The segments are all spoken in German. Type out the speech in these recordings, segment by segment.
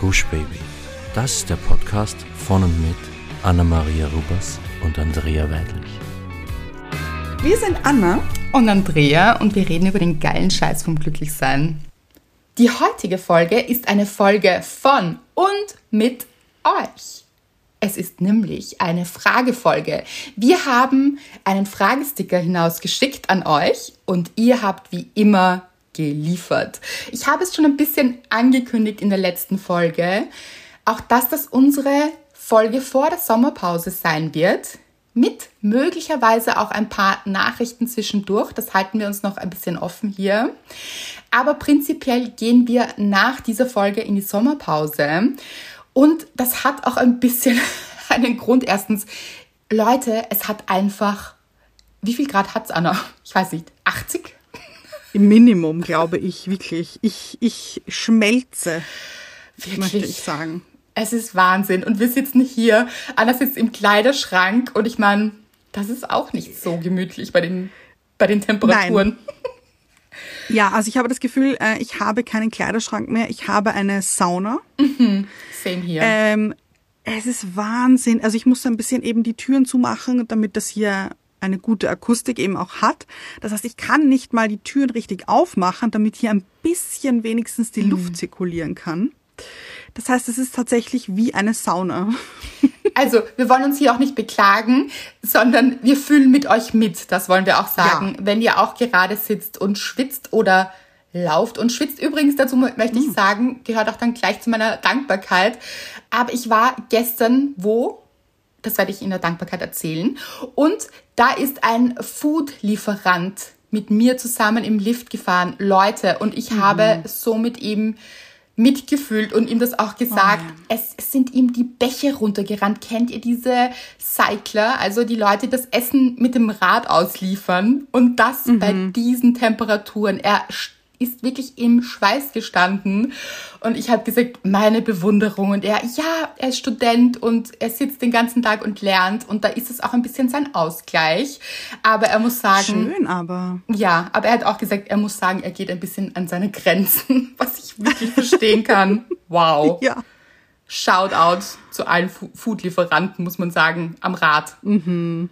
Gush Baby. Das ist der Podcast von und mit Anna-Maria Rubers und Andrea Weidlich. Wir sind Anna und Andrea und wir reden über den geilen Scheiß vom Glücklichsein. Die heutige Folge ist eine Folge von und mit euch. Es ist nämlich eine Fragefolge. Wir haben einen Fragesticker hinausgeschickt an euch und ihr habt wie immer geliefert. Ich habe es schon ein bisschen angekündigt in der letzten Folge, auch dass das unsere Folge vor der Sommerpause sein wird, mit möglicherweise auch ein paar Nachrichten zwischendurch. Das halten wir uns noch ein bisschen offen hier. Aber prinzipiell gehen wir nach dieser Folge in die Sommerpause. Und das hat auch ein bisschen einen Grund. Erstens, Leute, es hat einfach, wie viel Grad hat es, Anna? Ich weiß nicht, 80? Im Minimum, glaube ich, wirklich. Ich, ich schmelze, wirklich? möchte ich sagen. Es ist Wahnsinn. Und wir sitzen hier, Anna sitzt im Kleiderschrank und ich meine, das ist auch nicht so gemütlich bei den, bei den Temperaturen. Nein. Ja, also ich habe das Gefühl, äh, ich habe keinen Kleiderschrank mehr. Ich habe eine Sauna. Mhm. Same hier. Ähm, es ist Wahnsinn. Also ich muss ein bisschen eben die Türen zumachen, damit das hier eine gute Akustik eben auch hat. Das heißt, ich kann nicht mal die Türen richtig aufmachen, damit hier ein bisschen wenigstens die mhm. Luft zirkulieren kann. Das heißt, es ist tatsächlich wie eine Sauna. Also, wir wollen uns hier auch nicht beklagen, sondern wir fühlen mit euch mit. Das wollen wir auch sagen. Ja. Wenn ihr auch gerade sitzt und schwitzt oder lauft und schwitzt. Übrigens, dazu möchte ich mhm. sagen, gehört auch dann gleich zu meiner Dankbarkeit. Aber ich war gestern wo? Das werde ich in der Dankbarkeit erzählen. Und da ist ein Food-Lieferant mit mir zusammen im Lift gefahren. Leute, und ich mhm. habe so mit ihm mitgefühlt und ihm das auch gesagt. Oh es, es, sind ihm die Bäche runtergerannt. Kennt ihr diese Cycler, also die Leute, die das Essen mit dem Rad ausliefern und das mhm. bei diesen Temperaturen? Er ist wirklich im Schweiß gestanden. Und ich habe gesagt, meine Bewunderung. Und er, ja, er ist Student und er sitzt den ganzen Tag und lernt. Und da ist es auch ein bisschen sein Ausgleich. Aber er muss sagen. Schön, aber. Ja, aber er hat auch gesagt, er muss sagen, er geht ein bisschen an seine Grenzen, was ich wirklich verstehen kann. Wow. Ja. Shoutout zu allen Foodlieferanten, muss man sagen, am Rad. Mhm.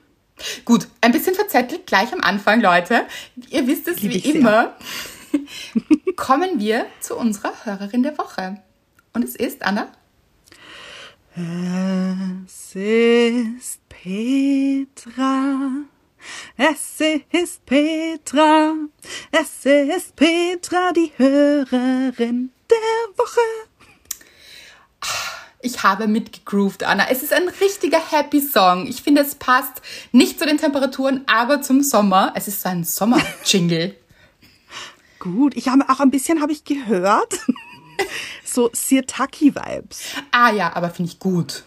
Gut, ein bisschen verzettelt gleich am Anfang, Leute. Ihr wisst es Lieb wie immer. Sehr kommen wir zu unserer Hörerin der Woche. Und es ist, Anna? Es ist Petra. Es ist Petra. Es ist Petra, die Hörerin der Woche. Ich habe mitgegroovt, Anna. Es ist ein richtiger Happy Song. Ich finde, es passt nicht zu den Temperaturen, aber zum Sommer. Es ist so ein Sommer-Jingle. Gut, ich habe auch ein bisschen habe ich gehört. so Sirtaki-Vibes. Ah ja, aber finde ich gut.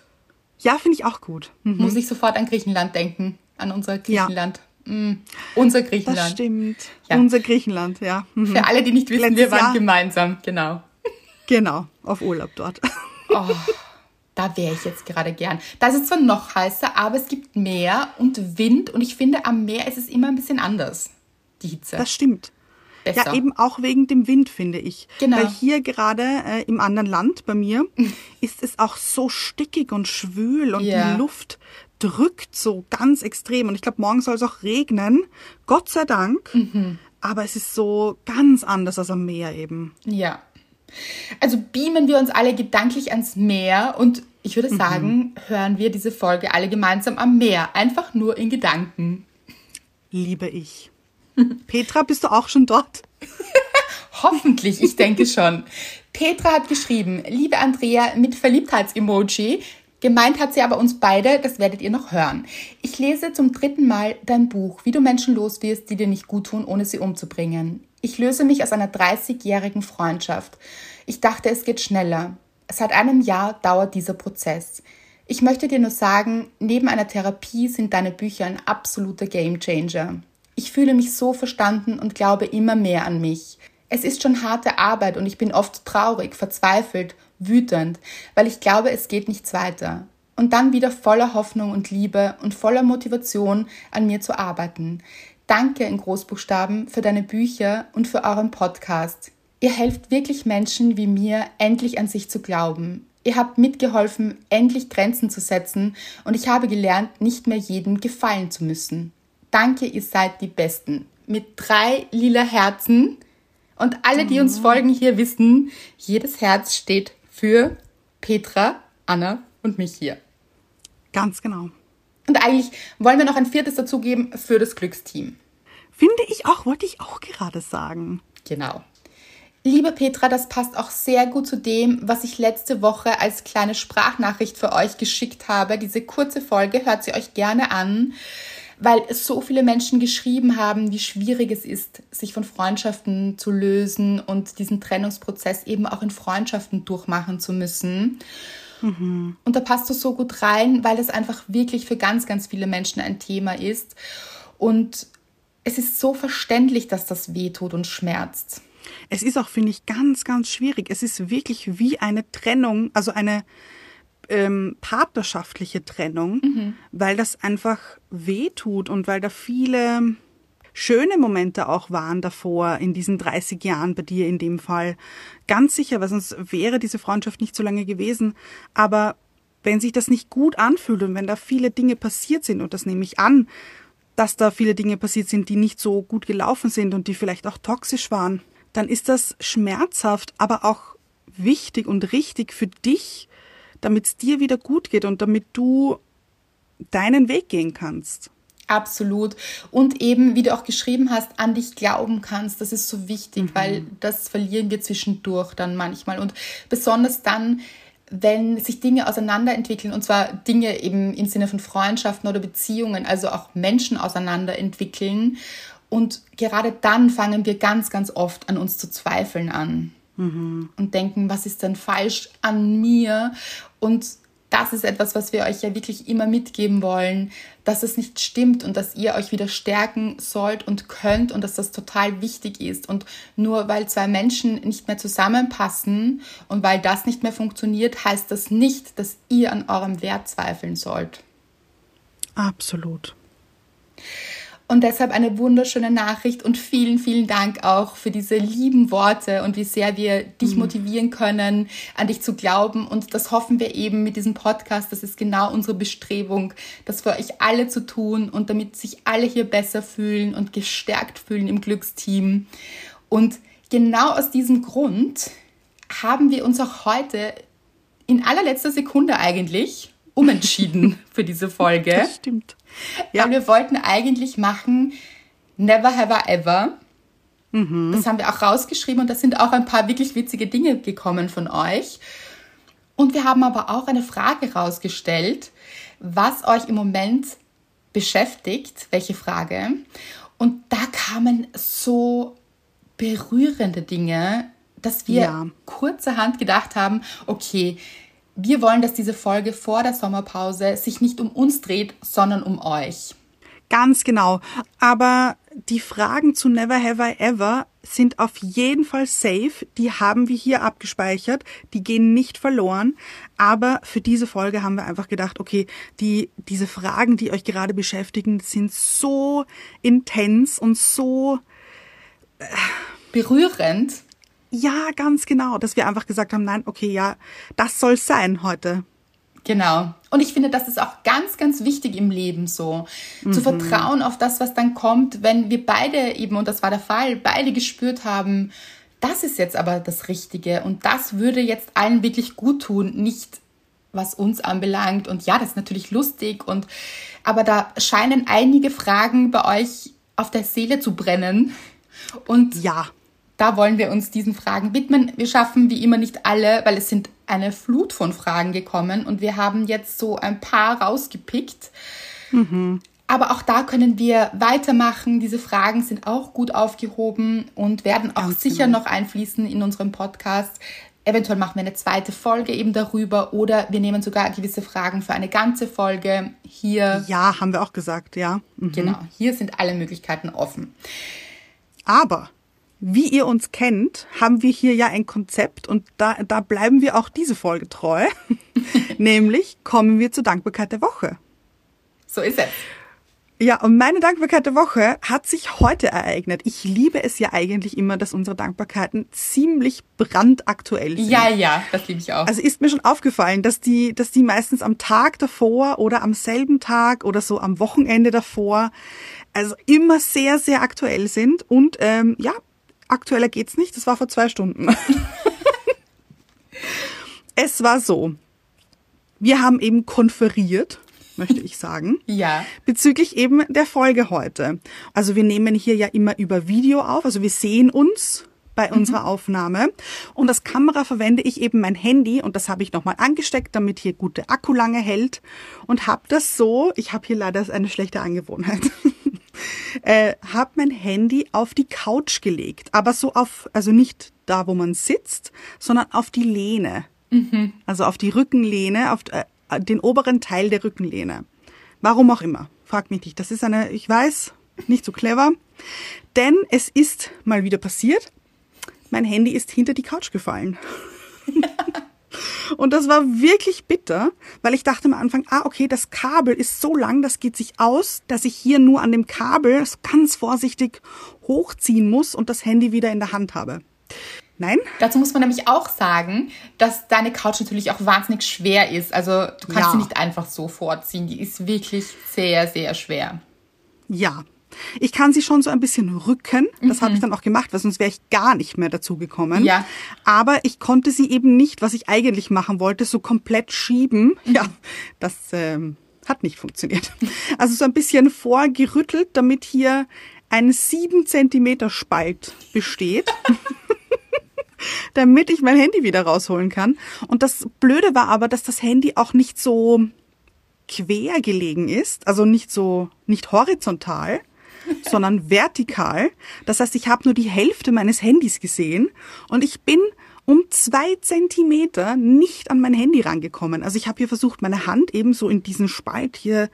Ja, finde ich auch gut. Mhm. Muss ich sofort an Griechenland denken, an unser Griechenland. Ja. Mm, unser Griechenland. Das stimmt. Ja. Unser Griechenland, ja. Mhm. Für alle, die nicht wissen, Letztes wir waren Jahr. gemeinsam, genau. Genau, auf Urlaub dort. Oh, da wäre ich jetzt gerade gern. Da ist es zwar noch heißer, aber es gibt Meer und Wind und ich finde, am Meer ist es immer ein bisschen anders, die Hitze. Das stimmt besser. Ja, eben auch wegen dem Wind, finde ich. Genau. Weil hier gerade äh, im anderen Land bei mir ist es auch so stickig und schwül und ja. die Luft drückt so ganz extrem. Und ich glaube, morgen soll es auch regnen. Gott sei Dank. Mhm. Aber es ist so ganz anders als am Meer eben. Ja. Also beamen wir uns alle gedanklich ans Meer und ich würde mhm. sagen, mhm. hören wir diese Folge alle gemeinsam am Meer. Einfach nur in Gedanken. Liebe ich. Petra, bist du auch schon dort? Hoffentlich, ich denke schon. Petra hat geschrieben, liebe Andrea mit Verliebtheits-Emoji. Gemeint hat sie aber uns beide, das werdet ihr noch hören. Ich lese zum dritten Mal dein Buch, wie du Menschen los wirst, die dir nicht gut tun, ohne sie umzubringen. Ich löse mich aus einer 30-jährigen Freundschaft. Ich dachte, es geht schneller. Seit einem Jahr dauert dieser Prozess. Ich möchte dir nur sagen, neben einer Therapie sind deine Bücher ein absoluter Gamechanger. Ich fühle mich so verstanden und glaube immer mehr an mich. Es ist schon harte Arbeit und ich bin oft traurig, verzweifelt, wütend, weil ich glaube, es geht nichts weiter. Und dann wieder voller Hoffnung und Liebe und voller Motivation an mir zu arbeiten. Danke in Großbuchstaben für deine Bücher und für euren Podcast. Ihr helft wirklich Menschen wie mir, endlich an sich zu glauben. Ihr habt mitgeholfen, endlich Grenzen zu setzen und ich habe gelernt, nicht mehr jedem gefallen zu müssen. Danke, ihr seid die Besten. Mit drei lila Herzen. Und alle, die uns folgen, hier wissen, jedes Herz steht für Petra, Anna und mich hier. Ganz genau. Und eigentlich wollen wir noch ein viertes dazugeben für das Glücksteam. Finde ich auch, wollte ich auch gerade sagen. Genau. Liebe Petra, das passt auch sehr gut zu dem, was ich letzte Woche als kleine Sprachnachricht für euch geschickt habe. Diese kurze Folge hört sie euch gerne an, weil so viele Menschen geschrieben haben, wie schwierig es ist, sich von Freundschaften zu lösen und diesen Trennungsprozess eben auch in Freundschaften durchmachen zu müssen. Mhm. Und da passt du so gut rein, weil das einfach wirklich für ganz, ganz viele Menschen ein Thema ist. Und es ist so verständlich, dass das weh tut und schmerzt. Es ist auch, finde ich, ganz, ganz schwierig. Es ist wirklich wie eine Trennung, also eine ähm, partnerschaftliche Trennung, mhm. weil das einfach weh tut und weil da viele schöne Momente auch waren davor in diesen 30 Jahren bei dir in dem Fall. Ganz sicher, weil sonst wäre diese Freundschaft nicht so lange gewesen. Aber wenn sich das nicht gut anfühlt und wenn da viele Dinge passiert sind, und das nehme ich an, dass da viele Dinge passiert sind, die nicht so gut gelaufen sind und die vielleicht auch toxisch waren, dann ist das schmerzhaft, aber auch wichtig und richtig für dich, damit es dir wieder gut geht und damit du deinen Weg gehen kannst. Absolut. Und eben, wie du auch geschrieben hast, an dich glauben kannst. Das ist so wichtig, mhm. weil das verlieren wir zwischendurch dann manchmal. Und besonders dann, wenn sich Dinge auseinanderentwickeln, und zwar Dinge eben im Sinne von Freundschaften oder Beziehungen, also auch Menschen auseinanderentwickeln und gerade dann fangen wir ganz, ganz oft an uns zu zweifeln an mhm. und denken, was ist denn falsch an mir? Und das ist etwas, was wir euch ja wirklich immer mitgeben wollen, dass es nicht stimmt und dass ihr euch wieder stärken sollt und könnt und dass das total wichtig ist. Und nur weil zwei Menschen nicht mehr zusammenpassen und weil das nicht mehr funktioniert, heißt das nicht, dass ihr an eurem Wert zweifeln sollt. Absolut. Und deshalb eine wunderschöne Nachricht und vielen, vielen Dank auch für diese lieben Worte und wie sehr wir dich mhm. motivieren können, an dich zu glauben. Und das hoffen wir eben mit diesem Podcast. Das ist genau unsere Bestrebung, das für euch alle zu tun und damit sich alle hier besser fühlen und gestärkt fühlen im Glücksteam. Und genau aus diesem Grund haben wir uns auch heute in allerletzter Sekunde eigentlich umentschieden für diese Folge. Das stimmt. Ja. Weil wir wollten eigentlich machen Never Have I Ever. Mhm. Das haben wir auch rausgeschrieben und da sind auch ein paar wirklich witzige Dinge gekommen von euch. Und wir haben aber auch eine Frage rausgestellt, was euch im Moment beschäftigt, welche Frage. Und da kamen so berührende Dinge, dass wir ja. kurzerhand gedacht haben, okay, wir wollen, dass diese Folge vor der Sommerpause sich nicht um uns dreht, sondern um euch. Ganz genau. Aber die Fragen zu Never Have I Ever sind auf jeden Fall safe. Die haben wir hier abgespeichert. Die gehen nicht verloren. Aber für diese Folge haben wir einfach gedacht, okay, die, diese Fragen, die euch gerade beschäftigen, sind so intens und so äh, berührend. Ja, ganz genau, dass wir einfach gesagt haben, nein, okay, ja, das soll sein heute. Genau. Und ich finde, das ist auch ganz, ganz wichtig im Leben so. Mhm. Zu vertrauen auf das, was dann kommt, wenn wir beide eben, und das war der Fall, beide gespürt haben, das ist jetzt aber das Richtige und das würde jetzt allen wirklich gut tun, nicht was uns anbelangt. Und ja, das ist natürlich lustig und, aber da scheinen einige Fragen bei euch auf der Seele zu brennen. Und ja da wollen wir uns diesen Fragen widmen. Wir schaffen wie immer nicht alle, weil es sind eine Flut von Fragen gekommen und wir haben jetzt so ein paar rausgepickt. Mhm. Aber auch da können wir weitermachen. Diese Fragen sind auch gut aufgehoben und werden auch Ganz sicher genau. noch einfließen in unserem Podcast. Eventuell machen wir eine zweite Folge eben darüber oder wir nehmen sogar gewisse Fragen für eine ganze Folge hier. Ja, haben wir auch gesagt, ja. Mhm. Genau, hier sind alle Möglichkeiten offen. Aber wie ihr uns kennt, haben wir hier ja ein Konzept und da, da bleiben wir auch diese Folge treu. Nämlich kommen wir zur Dankbarkeit der Woche. So ist es. Ja, und meine Dankbarkeit der Woche hat sich heute ereignet. Ich liebe es ja eigentlich immer, dass unsere Dankbarkeiten ziemlich brandaktuell sind. Ja, ja, das liebe ich auch. Also ist mir schon aufgefallen, dass die, dass die meistens am Tag davor oder am selben Tag oder so am Wochenende davor, also immer sehr, sehr aktuell sind. Und ähm, ja, aktueller geht's nicht. Das war vor zwei Stunden. es war so. Wir haben eben konferiert möchte ich sagen. Ja. Bezüglich eben der Folge heute. Also wir nehmen hier ja immer über Video auf, also wir sehen uns bei unserer Aufnahme. Und als Kamera verwende ich eben mein Handy und das habe ich nochmal angesteckt, damit hier gute Akku lange hält. Und habe das so, ich habe hier leider eine schlechte Angewohnheit, äh, habe mein Handy auf die Couch gelegt. Aber so auf, also nicht da, wo man sitzt, sondern auf die Lehne. Mhm. Also auf die Rückenlehne, auf, äh, den oberen Teil der Rückenlehne. Warum auch immer. Frag mich nicht. Das ist eine, ich weiß, nicht so clever. Denn es ist mal wieder passiert. Mein Handy ist hinter die Couch gefallen. Und das war wirklich bitter, weil ich dachte am Anfang, ah, okay, das Kabel ist so lang, das geht sich aus, dass ich hier nur an dem Kabel ganz vorsichtig hochziehen muss und das Handy wieder in der Hand habe. Nein? Dazu muss man nämlich auch sagen, dass deine Couch natürlich auch wahnsinnig schwer ist. Also du kannst ja. sie nicht einfach so vorziehen. Die ist wirklich sehr, sehr schwer. Ja. Ich kann sie schon so ein bisschen rücken. Das mhm. habe ich dann auch gemacht, weil sonst wäre ich gar nicht mehr dazu gekommen. Ja. Aber ich konnte sie eben nicht, was ich eigentlich machen wollte, so komplett schieben. Mhm. Ja, das ähm, hat nicht funktioniert. Also so ein bisschen vorgerüttelt, damit hier ein sieben Zentimeter Spalt besteht. damit ich mein Handy wieder rausholen kann. Und das Blöde war aber, dass das Handy auch nicht so quer gelegen ist, also nicht so, nicht horizontal, sondern vertikal. Das heißt, ich habe nur die Hälfte meines Handys gesehen und ich bin um zwei Zentimeter nicht an mein Handy rangekommen. Also ich habe hier versucht, meine Hand eben so in diesen Spalt hier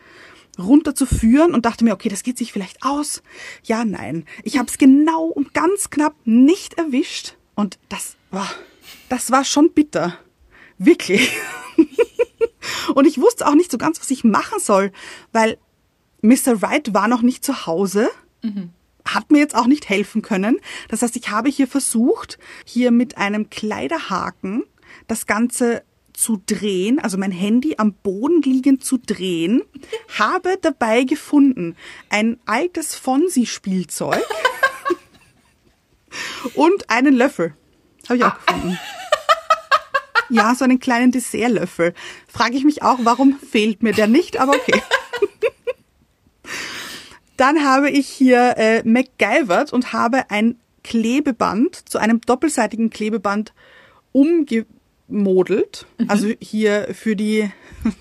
runterzuführen und dachte mir, okay, das geht sich vielleicht aus. Ja, nein. Ich habe es genau und ganz knapp nicht erwischt. Und das war, das war schon bitter. Wirklich. und ich wusste auch nicht so ganz, was ich machen soll, weil Mr. Wright war noch nicht zu Hause. Mhm. Hat mir jetzt auch nicht helfen können. Das heißt, ich habe hier versucht, hier mit einem Kleiderhaken das Ganze zu drehen, also mein Handy am Boden liegend zu drehen, habe dabei gefunden ein altes Fonsi-Spielzeug und einen Löffel. Habe ich auch ah. gefunden. Ja, so einen kleinen Dessertlöffel. Frage ich mich auch, warum fehlt mir der nicht, aber okay. Dann habe ich hier äh, MacGyvert und habe ein Klebeband zu einem doppelseitigen Klebeband umgemodelt. Mhm. Also hier für die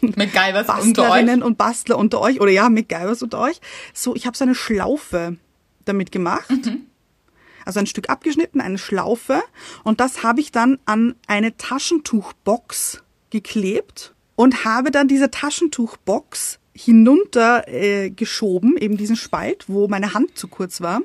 MacGyvers Bastlerinnen und Bastler unter euch oder ja, MacGyvers unter euch. So, ich habe so eine Schlaufe damit gemacht. Mhm also ein Stück abgeschnitten, eine Schlaufe. Und das habe ich dann an eine Taschentuchbox geklebt und habe dann diese Taschentuchbox hinunter äh, geschoben, eben diesen Spalt, wo meine Hand zu kurz war,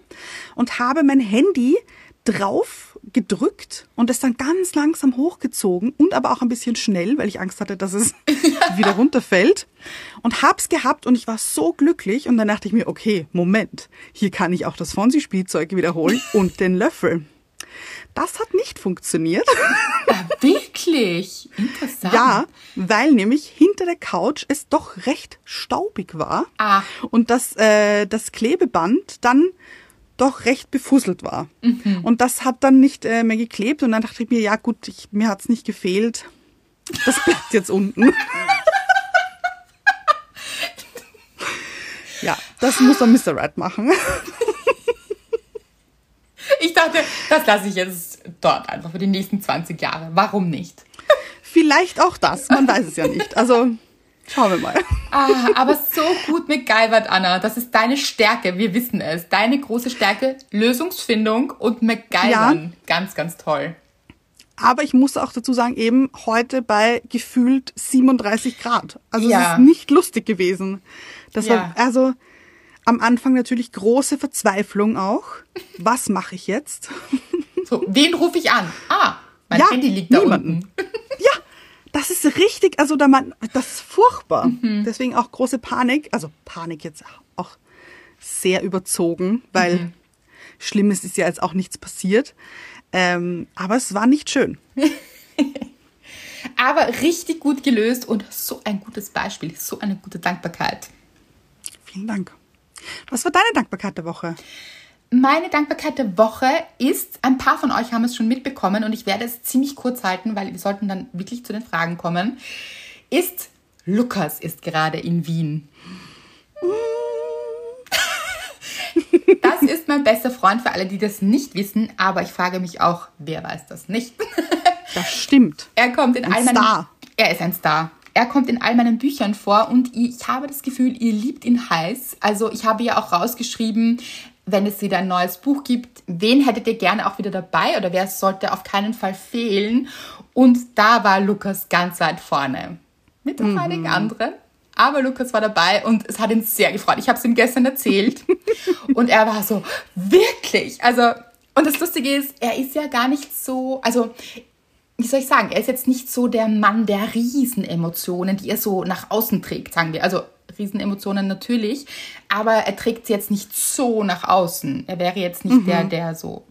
und habe mein Handy drauf gedrückt und es dann ganz langsam hochgezogen und aber auch ein bisschen schnell, weil ich Angst hatte, dass es wieder runterfällt und hab's gehabt und ich war so glücklich und dann dachte ich mir, okay, Moment, hier kann ich auch das Fonsi-Spielzeug wiederholen und den Löffel. Das hat nicht funktioniert. Ja, wirklich? Interessant. Ja, weil nämlich hinter der Couch es doch recht staubig war. Ah. Und das, äh, das Klebeband dann doch recht befusselt war. Mhm. Und das hat dann nicht äh, mehr geklebt und dann dachte ich mir, ja gut, ich, mir hat's nicht gefehlt. Das bleibt jetzt unten. ja, das muss dann Mr. Red machen. Ich dachte, das lasse ich jetzt dort einfach für die nächsten 20 Jahre. Warum nicht? Vielleicht auch das, man weiß es ja nicht. Also Schauen wir mal. Ah, aber so gut mit MacGyvert, Anna. Das ist deine Stärke. Wir wissen es. Deine große Stärke, Lösungsfindung und MacGyvern. Ja. Ganz, ganz toll. Aber ich muss auch dazu sagen, eben heute bei gefühlt 37 Grad. Also ja. es ist nicht lustig gewesen. Das ja. war also am Anfang natürlich große Verzweiflung auch. Was mache ich jetzt? So, wen rufe ich an? Ah, mein ja, Handy liegt da niemanden. unten. Ja, das ist richtig, also da man, das ist furchtbar. Mhm. Deswegen auch große Panik, also Panik jetzt auch sehr überzogen, weil mhm. Schlimmes ist ja jetzt auch nichts passiert. Ähm, aber es war nicht schön. aber richtig gut gelöst und so ein gutes Beispiel, so eine gute Dankbarkeit. Vielen Dank. Was war deine Dankbarkeit der Woche? Meine Dankbarkeit der Woche ist, ein paar von euch haben es schon mitbekommen und ich werde es ziemlich kurz halten, weil wir sollten dann wirklich zu den Fragen kommen, ist Lukas ist gerade in Wien. Das ist mein bester Freund für alle, die das nicht wissen, aber ich frage mich auch, wer weiß das nicht? Das stimmt. Er kommt in ein all meinen Star. Er ist ein Star. Er kommt in all meinen Büchern vor und ich habe das Gefühl, ihr liebt ihn heiß. Also ich habe ja auch rausgeschrieben, wenn es wieder ein neues Buch gibt, wen hättet ihr gerne auch wieder dabei oder wer sollte auf keinen Fall fehlen? Und da war Lukas ganz weit vorne. Mit mhm. einigen anderen. Aber Lukas war dabei und es hat ihn sehr gefreut. Ich habe es ihm gestern erzählt und er war so, wirklich? Also, und das Lustige ist, er ist ja gar nicht so, also, wie soll ich sagen, er ist jetzt nicht so der Mann der Riesenemotionen, die er so nach außen trägt, sagen wir. Also, Riesenemotionen natürlich, aber er trägt sie jetzt nicht so nach außen. Er wäre jetzt nicht mhm. der, der so.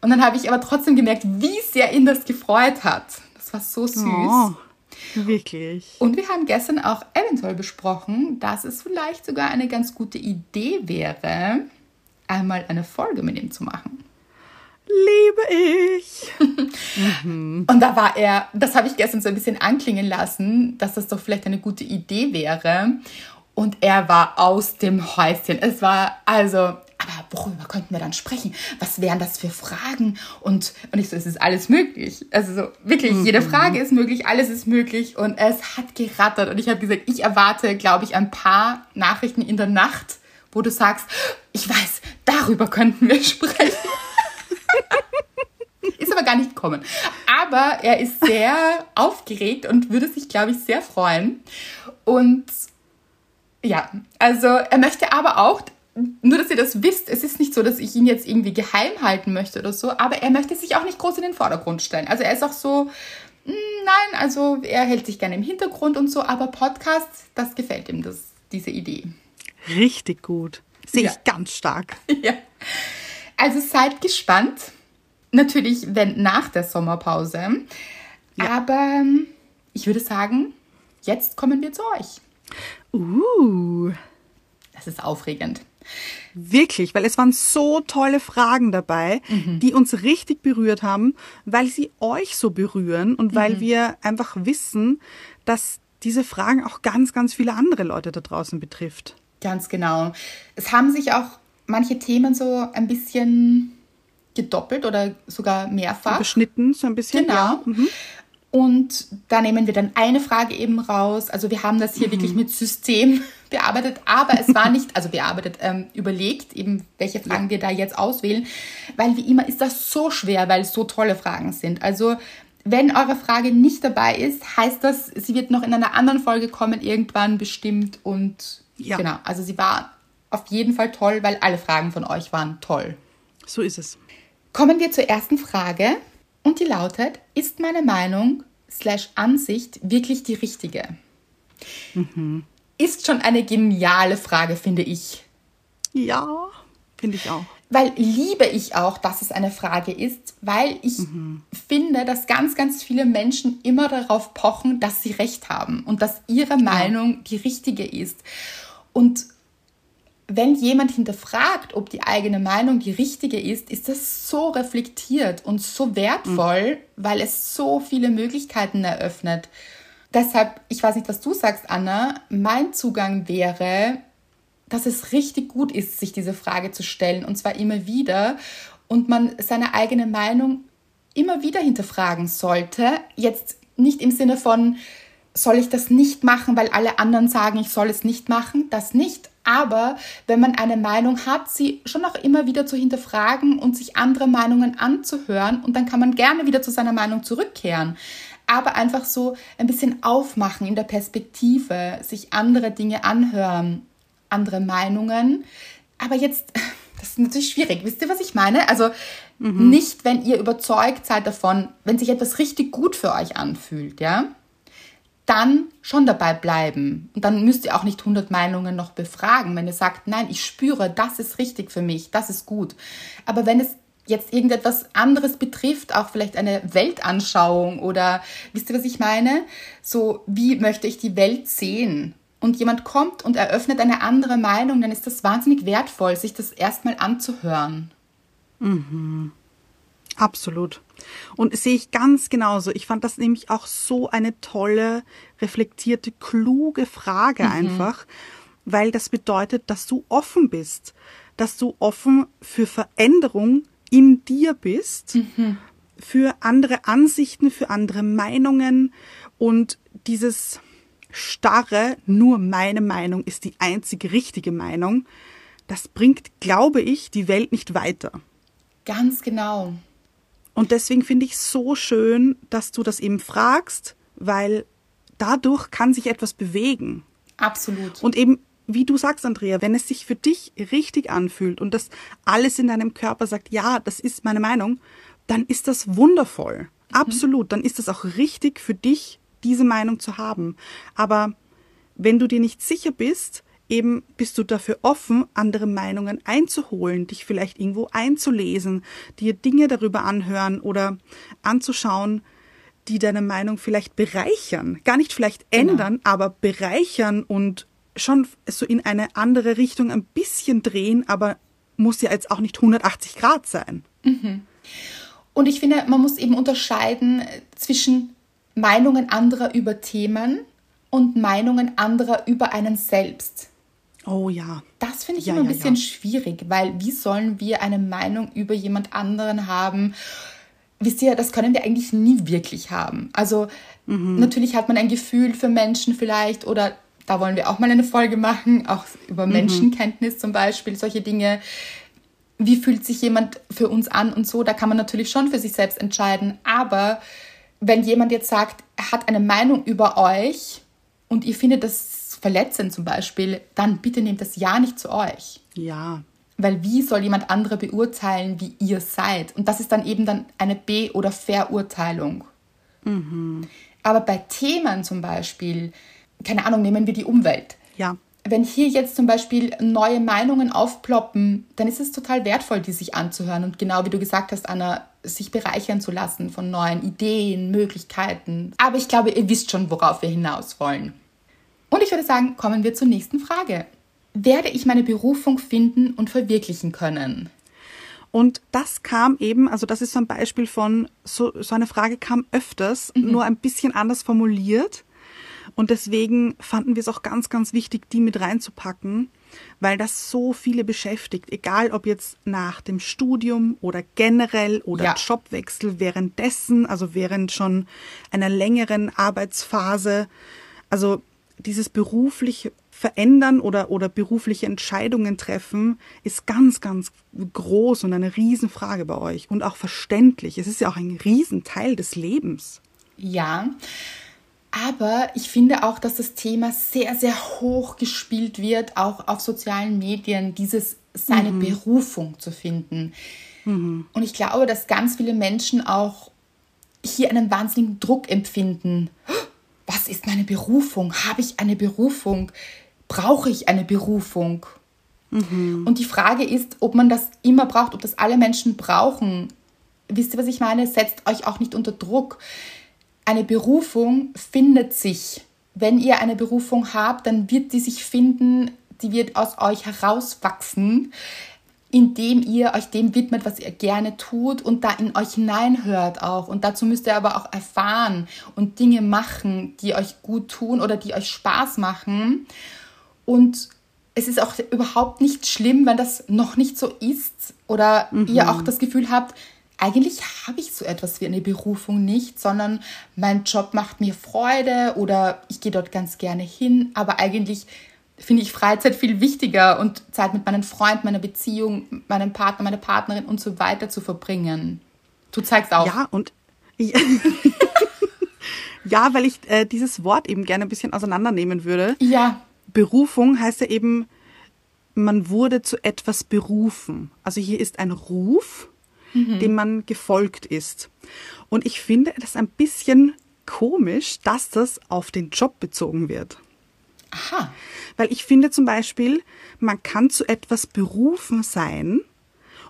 Und dann habe ich aber trotzdem gemerkt, wie sehr ihn das gefreut hat. Das war so süß. Oh. Wirklich. Und wir haben gestern auch eventuell besprochen, dass es vielleicht sogar eine ganz gute Idee wäre, einmal eine Folge mit ihm zu machen. Liebe ich. mhm. Und da war er, das habe ich gestern so ein bisschen anklingen lassen, dass das doch vielleicht eine gute Idee wäre. Und er war aus dem Häuschen. Es war also aber worüber könnten wir dann sprechen? Was wären das für Fragen? Und, und ich so, es ist alles möglich. Also so, wirklich, mhm. jede Frage ist möglich, alles ist möglich und es hat gerattert. Und ich habe gesagt, ich erwarte, glaube ich, ein paar Nachrichten in der Nacht, wo du sagst, ich weiß, darüber könnten wir sprechen. Gar nicht gekommen. Aber er ist sehr aufgeregt und würde sich, glaube ich, sehr freuen. Und ja, also er möchte aber auch, nur, dass ihr das wisst, es ist nicht so, dass ich ihn jetzt irgendwie geheim halten möchte oder so, aber er möchte sich auch nicht groß in den Vordergrund stellen. Also er ist auch so, hm, nein, also er hält sich gerne im Hintergrund und so, aber Podcast, das gefällt ihm, das, diese Idee. Richtig gut. Sehe ja. ich ganz stark. Ja. Also seid gespannt. Natürlich, wenn nach der Sommerpause. Ja. Aber ähm, ich würde sagen, jetzt kommen wir zu euch. Uh. Das ist aufregend. Wirklich, weil es waren so tolle Fragen dabei, mhm. die uns richtig berührt haben, weil sie euch so berühren und weil mhm. wir einfach wissen, dass diese Fragen auch ganz, ganz viele andere Leute da draußen betrifft. Ganz genau. Es haben sich auch manche Themen so ein bisschen gedoppelt oder sogar mehrfach. Beschnitten, so ein bisschen. Genau. Ja. Mhm. Und da nehmen wir dann eine Frage eben raus. Also wir haben das hier mhm. wirklich mit System bearbeitet, aber es war nicht, also bearbeitet, ähm, überlegt, eben welche Fragen ja. wir da jetzt auswählen, weil wie immer ist das so schwer, weil es so tolle Fragen sind. Also wenn eure Frage nicht dabei ist, heißt das, sie wird noch in einer anderen Folge kommen, irgendwann bestimmt. Und ja. genau, also sie war auf jeden Fall toll, weil alle Fragen von euch waren toll. So ist es. Kommen wir zur ersten Frage und die lautet, ist meine Meinung slash Ansicht wirklich die richtige? Mhm ist schon eine geniale Frage, finde ich. Ja, finde ich auch. Weil liebe ich auch, dass es eine Frage ist, weil ich mhm. finde, dass ganz, ganz viele Menschen immer darauf pochen, dass sie recht haben und dass ihre Meinung ja. die richtige ist. Und wenn jemand hinterfragt, ob die eigene Meinung die richtige ist, ist das so reflektiert und so wertvoll, mhm. weil es so viele Möglichkeiten eröffnet. Deshalb, ich weiß nicht, was du sagst, Anna, mein Zugang wäre, dass es richtig gut ist, sich diese Frage zu stellen und zwar immer wieder und man seine eigene Meinung immer wieder hinterfragen sollte. Jetzt nicht im Sinne von, soll ich das nicht machen, weil alle anderen sagen, ich soll es nicht machen, das nicht. Aber wenn man eine Meinung hat, sie schon auch immer wieder zu hinterfragen und sich andere Meinungen anzuhören und dann kann man gerne wieder zu seiner Meinung zurückkehren aber einfach so ein bisschen aufmachen in der Perspektive, sich andere Dinge anhören, andere Meinungen. Aber jetzt, das ist natürlich schwierig. Wisst ihr, was ich meine? Also mhm. nicht, wenn ihr überzeugt seid davon, wenn sich etwas richtig gut für euch anfühlt, ja? Dann schon dabei bleiben. Und dann müsst ihr auch nicht 100 Meinungen noch befragen, wenn ihr sagt, nein, ich spüre, das ist richtig für mich, das ist gut. Aber wenn es jetzt irgendetwas anderes betrifft, auch vielleicht eine Weltanschauung oder wisst ihr, was ich meine? So, wie möchte ich die Welt sehen? Und jemand kommt und eröffnet eine andere Meinung, dann ist das wahnsinnig wertvoll, sich das erstmal anzuhören. Mhm. Absolut. Und sehe ich ganz genauso. Ich fand das nämlich auch so eine tolle, reflektierte, kluge Frage mhm. einfach, weil das bedeutet, dass du offen bist, dass du offen für Veränderung in dir bist, mhm. für andere Ansichten, für andere Meinungen und dieses starre, nur meine Meinung ist die einzige richtige Meinung, das bringt, glaube ich, die Welt nicht weiter. Ganz genau. Und deswegen finde ich so schön, dass du das eben fragst, weil dadurch kann sich etwas bewegen. Absolut. Und eben, wie du sagst, Andrea, wenn es sich für dich richtig anfühlt und das alles in deinem Körper sagt, ja, das ist meine Meinung, dann ist das wundervoll. Mhm. Absolut. Dann ist das auch richtig für dich, diese Meinung zu haben. Aber wenn du dir nicht sicher bist, eben bist du dafür offen, andere Meinungen einzuholen, dich vielleicht irgendwo einzulesen, dir Dinge darüber anhören oder anzuschauen, die deine Meinung vielleicht bereichern. Gar nicht vielleicht genau. ändern, genau. aber bereichern und schon so in eine andere Richtung ein bisschen drehen, aber muss ja jetzt auch nicht 180 Grad sein. Mhm. Und ich finde, man muss eben unterscheiden zwischen Meinungen anderer über Themen und Meinungen anderer über einen selbst. Oh ja. Das finde ich ja, immer ein ja, bisschen ja. schwierig, weil wie sollen wir eine Meinung über jemand anderen haben? Wisst ihr, das können wir eigentlich nie wirklich haben. Also mhm. natürlich hat man ein Gefühl für Menschen vielleicht oder da wollen wir auch mal eine Folge machen, auch über mhm. Menschenkenntnis zum Beispiel, solche Dinge. Wie fühlt sich jemand für uns an und so, da kann man natürlich schon für sich selbst entscheiden. Aber wenn jemand jetzt sagt, er hat eine Meinung über euch und ihr findet das verletzend zum Beispiel, dann bitte nehmt das ja nicht zu euch. Ja. Weil wie soll jemand andere beurteilen, wie ihr seid? Und das ist dann eben dann eine Be- oder Verurteilung. Mhm. Aber bei Themen zum Beispiel, keine Ahnung, nehmen wir die Umwelt. Ja. Wenn hier jetzt zum Beispiel neue Meinungen aufploppen, dann ist es total wertvoll, die sich anzuhören und genau wie du gesagt hast, Anna, sich bereichern zu lassen von neuen Ideen, Möglichkeiten. Aber ich glaube, ihr wisst schon, worauf wir hinaus wollen. Und ich würde sagen, kommen wir zur nächsten Frage. Werde ich meine Berufung finden und verwirklichen können? Und das kam eben, also das ist so ein Beispiel von, so, so eine Frage kam öfters, mhm. nur ein bisschen anders formuliert. Und deswegen fanden wir es auch ganz, ganz wichtig, die mit reinzupacken, weil das so viele beschäftigt, egal ob jetzt nach dem Studium oder generell oder ja. Jobwechsel währenddessen, also während schon einer längeren Arbeitsphase. Also dieses beruflich verändern oder, oder berufliche Entscheidungen treffen, ist ganz, ganz groß und eine Riesenfrage bei euch und auch verständlich. Es ist ja auch ein Riesenteil des Lebens. Ja, aber ich finde auch, dass das Thema sehr, sehr hoch gespielt wird, auch auf sozialen Medien, dieses seine mhm. Berufung zu finden. Mhm. Und ich glaube, dass ganz viele Menschen auch hier einen wahnsinnigen Druck empfinden was ist meine Berufung? Habe ich eine Berufung? Brauche ich eine Berufung? Mhm. Und die Frage ist, ob man das immer braucht, ob das alle Menschen brauchen. Wisst ihr, was ich meine? Setzt euch auch nicht unter Druck. Eine Berufung findet sich. Wenn ihr eine Berufung habt, dann wird die sich finden, die wird aus euch herauswachsen indem ihr euch dem widmet, was ihr gerne tut und da in euch hineinhört auch. Und dazu müsst ihr aber auch erfahren und Dinge machen, die euch gut tun oder die euch Spaß machen. Und es ist auch überhaupt nicht schlimm, wenn das noch nicht so ist oder mhm. ihr auch das Gefühl habt, eigentlich habe ich so etwas wie eine Berufung nicht, sondern mein Job macht mir Freude oder ich gehe dort ganz gerne hin, aber eigentlich finde ich Freizeit viel wichtiger und Zeit mit meinem Freund, meiner Beziehung, meinem Partner, meiner Partnerin und so weiter zu verbringen. Du zeigst auch. Ja, und ja, ja weil ich äh, dieses Wort eben gerne ein bisschen auseinandernehmen würde. Ja. Berufung heißt ja eben, man wurde zu etwas berufen. Also hier ist ein Ruf, mhm. dem man gefolgt ist. Und ich finde das ein bisschen komisch, dass das auf den Job bezogen wird. Aha. Weil ich finde zum Beispiel, man kann zu etwas berufen sein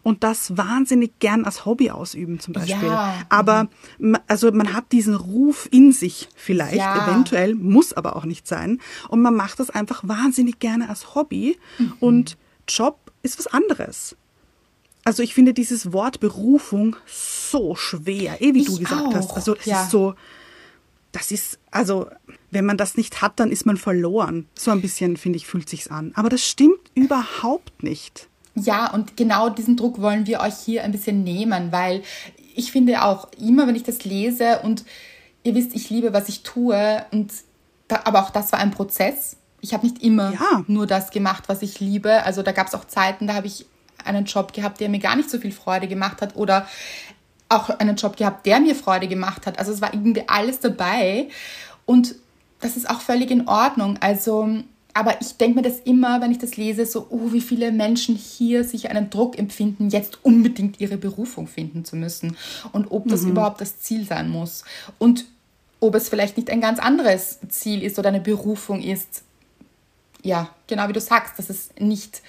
und das wahnsinnig gern als Hobby ausüben zum Beispiel. Ja. Aber ma- also man hat diesen Ruf in sich vielleicht, Ja. eventuell, muss aber auch nicht sein. Und man macht das einfach wahnsinnig gerne als Hobby Mhm. und Job ist was anderes. Also ich finde dieses Wort Berufung so schwer, eh wie du Ich gesagt hast. auch, Also es ja. ist so, das ist, also, wenn man das nicht hat, dann ist man verloren. So ein bisschen, finde ich, fühlt sich's an. Aber das stimmt überhaupt nicht. Ja, und genau diesen Druck wollen wir euch hier ein bisschen nehmen, weil ich finde auch immer, wenn ich das lese und ihr wisst, ich liebe, was ich tue und da, aber auch das war ein Prozess. Ich habe nicht immer Ja. nur das gemacht, was ich liebe. Also da gab es auch Zeiten, da habe ich einen Job gehabt, der mir gar nicht so viel Freude gemacht hat oder auch einen Job gehabt, der mir Freude gemacht hat. Also es war irgendwie alles dabei und das ist auch völlig in Ordnung. Also, aber ich denke mir das immer, wenn ich das lese, so, oh, wie viele Menschen hier sich einen Druck empfinden, jetzt unbedingt ihre Berufung finden zu müssen und ob das überhaupt das Ziel sein muss und ob es vielleicht nicht ein ganz anderes Ziel ist oder eine Berufung ist. Ja, genau wie du sagst, dass es nicht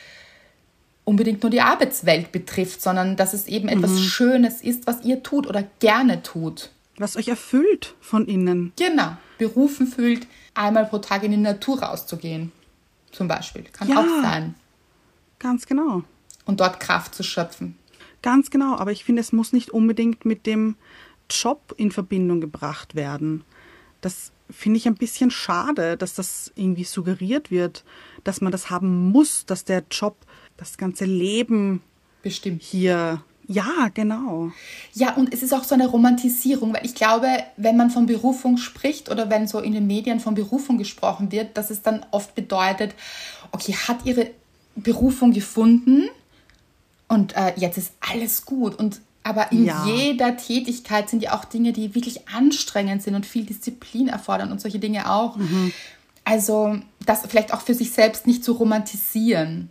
unbedingt nur die Arbeitswelt betrifft, sondern dass es eben etwas Schönes ist, was ihr tut oder gerne tut. Was euch erfüllt von innen. Genau. Berufen fühlt, einmal pro Tag in die Natur rauszugehen. Zum Beispiel. Kann Ja. auch sein. Ganz genau. Und dort Kraft zu schöpfen. Ganz genau. Aber ich finde, es muss nicht unbedingt mit dem Job in Verbindung gebracht werden. Das finde ich ein bisschen schade, dass das irgendwie suggeriert wird, dass man das haben muss, dass der Job das ganze Leben Bestimmt. hier. Ja, genau. Ja, und es ist auch so eine Romantisierung, weil ich glaube, wenn man von Berufung spricht oder wenn so in den Medien von Berufung gesprochen wird, dass es dann oft bedeutet, okay, hat ihre Berufung gefunden und äh, jetzt ist alles gut. Und aber in Ja. jeder Tätigkeit sind ja auch Dinge, die wirklich anstrengend sind und viel Disziplin erfordern und solche Dinge auch. Also das vielleicht auch für sich selbst nicht zu romantisieren.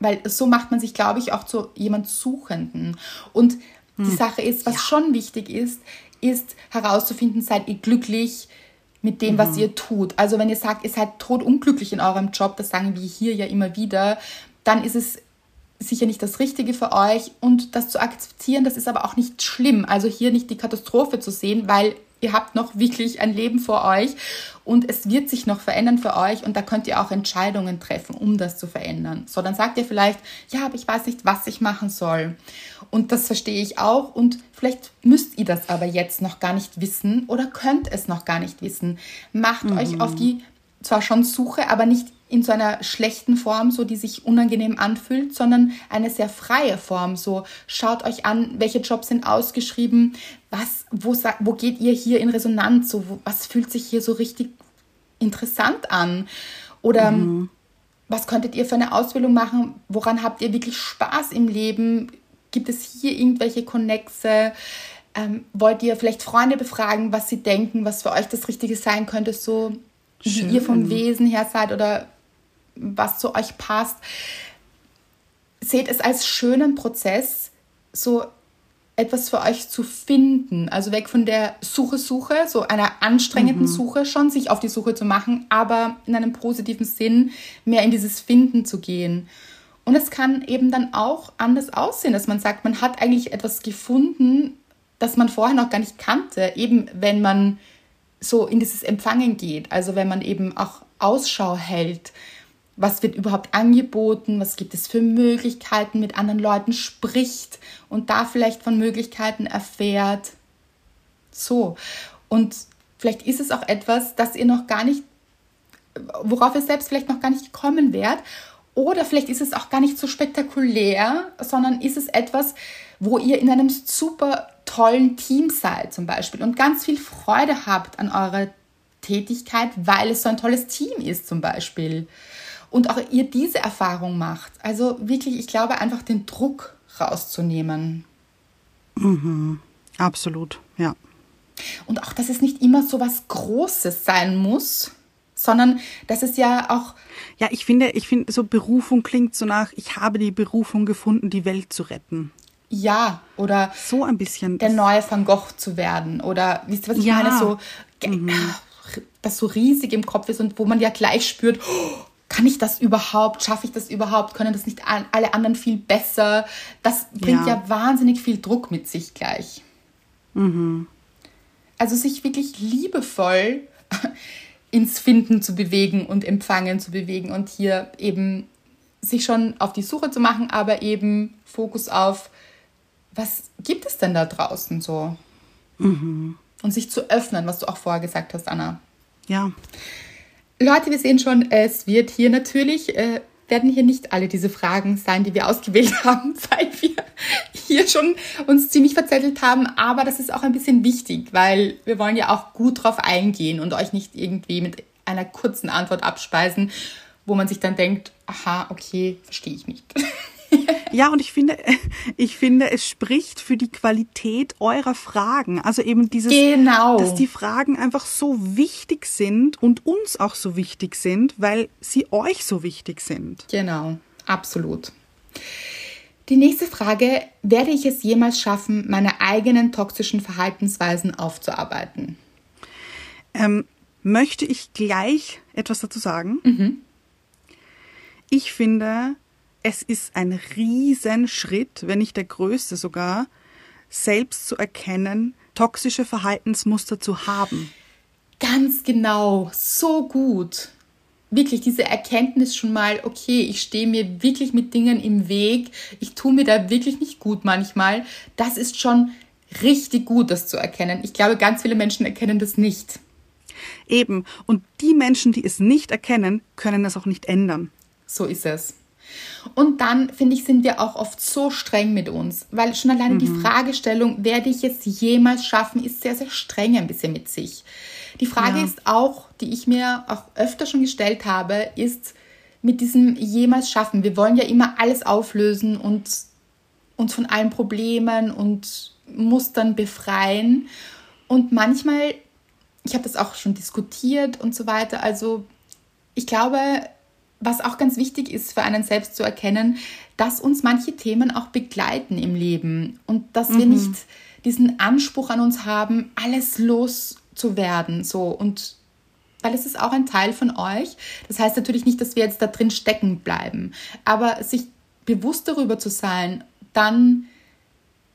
Weil so macht man sich, glaube ich, auch zu jemand Suchenden. Und die Sache ist, was schon wichtig ist, ist herauszufinden, seid ihr glücklich mit dem, was ihr tut. Also wenn ihr sagt, ihr seid totunglücklich in eurem Job, das sagen wir hier ja immer wieder, dann ist es sicher nicht das Richtige für euch und das zu akzeptieren, das ist aber auch nicht schlimm. Also hier nicht die Katastrophe zu sehen, weil ihr habt noch wirklich ein Leben vor euch und es wird sich noch verändern für euch und da könnt ihr auch Entscheidungen treffen, um das zu verändern. So, dann sagt ihr vielleicht, ja, aber ich weiß nicht, was ich machen soll. Und das verstehe ich auch und vielleicht müsst ihr das aber jetzt noch gar nicht wissen oder könnt es noch gar nicht wissen. Macht euch auf die zwar schon Suche, aber nicht in so einer schlechten Form, so die sich unangenehm anfühlt, sondern eine sehr freie Form. So schaut euch an, welche Jobs sind ausgeschrieben, was, wo, wo geht ihr hier in Resonanz, so, was fühlt sich hier so richtig interessant an? Oder was könntet ihr für eine Ausbildung machen? Woran habt ihr wirklich Spaß im Leben? Gibt es hier irgendwelche Konnexe? Ähm, wollt ihr vielleicht Freunde befragen, was sie denken, was für euch das Richtige sein könnte, so wie Schön. ihr vom Wesen her seid oder was zu euch passt? Seht es als schönen Prozess, so etwas für euch zu finden. Also weg von der Suche, Suche, so einer anstrengenden Suche schon, sich auf die Suche zu machen, aber in einem positiven Sinn mehr in dieses Finden zu gehen. Und es kann eben dann auch anders aussehen, dass man sagt, man hat eigentlich etwas gefunden, das man vorher noch gar nicht kannte, eben wenn man so in dieses Empfangen geht. Also wenn man eben auch Ausschau hält, was wird überhaupt angeboten, was gibt es für Möglichkeiten, mit anderen Leuten spricht und da vielleicht von Möglichkeiten erfährt. So. Und vielleicht ist es auch etwas, das ihr noch gar nicht, worauf ihr selbst vielleicht noch gar nicht kommen werdet. Oder vielleicht ist es auch gar nicht so spektakulär, sondern ist es etwas, wo ihr in einem super tollen Team seid zum Beispiel und ganz viel Freude habt an eurer Tätigkeit, weil es so ein tolles Team ist zum Beispiel. Und auch ihr diese Erfahrung macht. Also wirklich, ich glaube, einfach den Druck rauszunehmen. Absolut, ja. Und auch, dass es nicht immer so was Großes sein muss, sondern dass es ja auch Ja, ich finde, ich finde, so Berufung klingt so nach, ich habe die Berufung gefunden, die Welt zu retten. Ja, oder so ein bisschen. Der neue Van Gogh zu werden. Oder wisst ihr, was ich ja. meine? So, mhm. das so riesig im Kopf ist und wo man ja gleich spürt, oh, kann ich das überhaupt? Schaffe ich das überhaupt? Können das nicht alle anderen viel besser? Das bringt ja, ja wahnsinnig viel Druck mit sich gleich. Mhm. Also sich wirklich liebevoll ins Finden zu bewegen und Empfangen zu bewegen und hier eben sich schon auf die Suche zu machen, aber eben Fokus auf, was gibt es denn da draußen so? Mhm. Und sich zu öffnen, was du auch vorher gesagt hast, Anna. Ja. Leute, wir sehen schon, es wird hier natürlich, äh, werden hier nicht alle diese Fragen sein, die wir ausgewählt haben, weil wir hier schon uns ziemlich verzettelt haben. Aber das ist auch ein bisschen wichtig, weil wir wollen ja auch gut drauf eingehen und euch nicht irgendwie mit einer kurzen Antwort abspeisen, wo man sich dann denkt, aha, okay, verstehe ich nicht. Ja, und ich finde, ich finde, es spricht für die Qualität eurer Fragen. Also eben dieses, genau. dass die Fragen einfach so wichtig sind und uns auch so wichtig sind, weil sie euch so wichtig sind. Genau, absolut. Die nächste Frage, werde ich es jemals schaffen, meine eigenen toxischen Verhaltensweisen aufzuarbeiten? Ähm, möchte ich gleich etwas dazu sagen? Mhm. Ich finde, es ist ein Riesenschritt, wenn nicht der größte sogar, selbst zu erkennen, toxische Verhaltensmuster zu haben. Ganz genau, so gut. Wirklich diese Erkenntnis schon mal, okay, ich stehe mir wirklich mit Dingen im Weg, ich tue mir da wirklich nicht gut manchmal, das ist schon richtig gut, das zu erkennen. Ich glaube, ganz viele Menschen erkennen das nicht. Eben, und die Menschen, die es nicht erkennen, können es auch nicht ändern. So ist es. Und dann, finde ich, sind wir auch oft so streng mit uns, weil schon alleine mhm. die Fragestellung, werde ich es jemals schaffen, ist sehr, sehr streng ein bisschen mit sich. Die Frage ja. ist auch, die ich mir auch öfter schon gestellt habe, ist mit diesem jemals schaffen. Wir wollen ja immer alles auflösen und uns von allen Problemen und Mustern befreien. Und manchmal, ich habe das auch schon diskutiert und so weiter, also ich glaube, was auch ganz wichtig ist für einen selbst zu erkennen, dass uns manche Themen auch begleiten im Leben und dass mhm. wir nicht diesen Anspruch an uns haben, alles loszuwerden, so und weil es ist auch ein Teil von euch. Das heißt natürlich nicht, dass wir jetzt da drin stecken bleiben, aber sich bewusst darüber zu sein, dann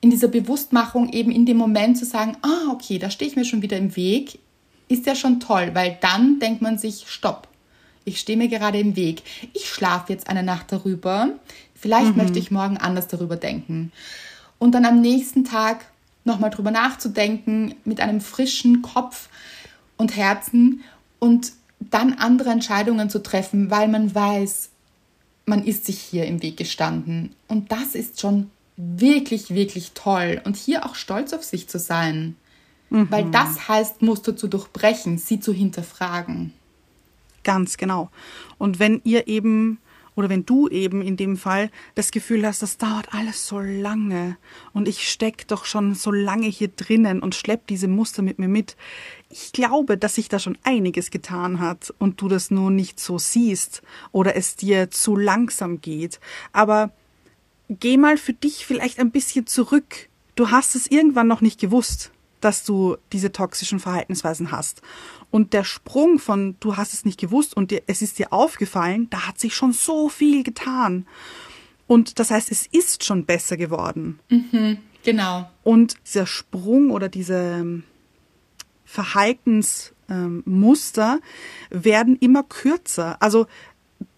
in dieser Bewusstmachung eben in dem Moment zu sagen, ah, okay, da stehe ich mir schon wieder im Weg, ist ja schon toll, weil dann denkt man sich, stopp, ich stehe mir gerade im Weg. Ich schlafe jetzt eine Nacht darüber. Vielleicht mhm. möchte ich morgen anders darüber denken. Und dann am nächsten Tag nochmal drüber nachzudenken mit einem frischen Kopf und Herzen und dann andere Entscheidungen zu treffen, weil man weiß, man ist sich hier im Weg gestanden. Und das ist schon wirklich, wirklich toll. Und hier auch stolz auf sich zu sein. Mhm. Weil das heißt, Muster zu durchbrechen, sie zu hinterfragen. Ganz genau. Und wenn ihr eben oder wenn du eben in dem Fall das Gefühl hast, das dauert alles so lange und ich steck doch schon so lange hier drinnen und schlepp diese Muster mit mir mit. Ich glaube, dass sich da schon einiges getan hat und du das nur nicht so siehst oder es dir zu langsam geht. Aber geh mal für dich vielleicht ein bisschen zurück. Du hast es irgendwann noch nicht gewusst dass du diese toxischen Verhaltensweisen hast. Und der Sprung von du hast es nicht gewusst und dir, es ist dir aufgefallen, da hat sich schon so viel getan. Und das heißt, es ist schon besser geworden. Mhm, genau. Und dieser Sprung oder diese ähm, Verhaltensmuster ähm, werden immer kürzer. Also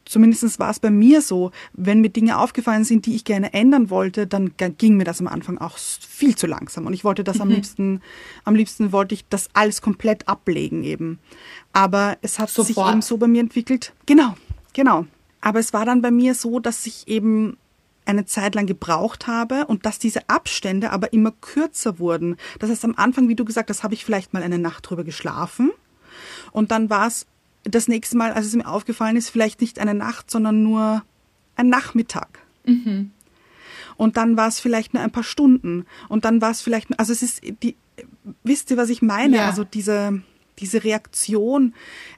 zumindest war es bei mir so, wenn mir Dinge aufgefallen sind, die ich gerne ändern wollte, dann ging mir das am Anfang auch viel zu langsam. Und ich wollte das mhm. am liebsten, am liebsten wollte ich das alles komplett ablegen eben. Aber es hat Sofort. sich eben so bei mir entwickelt. Genau, genau. Aber es war dann bei mir so, dass ich eben eine Zeit lang gebraucht habe und dass diese Abstände aber immer kürzer wurden. Das heißt, am Anfang, wie du gesagt hast, habe ich vielleicht mal eine Nacht drüber geschlafen. Und dann war es das nächste Mal, als es mir aufgefallen ist, vielleicht nicht eine Nacht, sondern nur ein Nachmittag. Mhm. Und dann war es vielleicht nur ein paar Stunden. Und dann war es vielleicht, also es ist die, wisst ihr, was ich meine? Ja. Also diese, diese Reaktion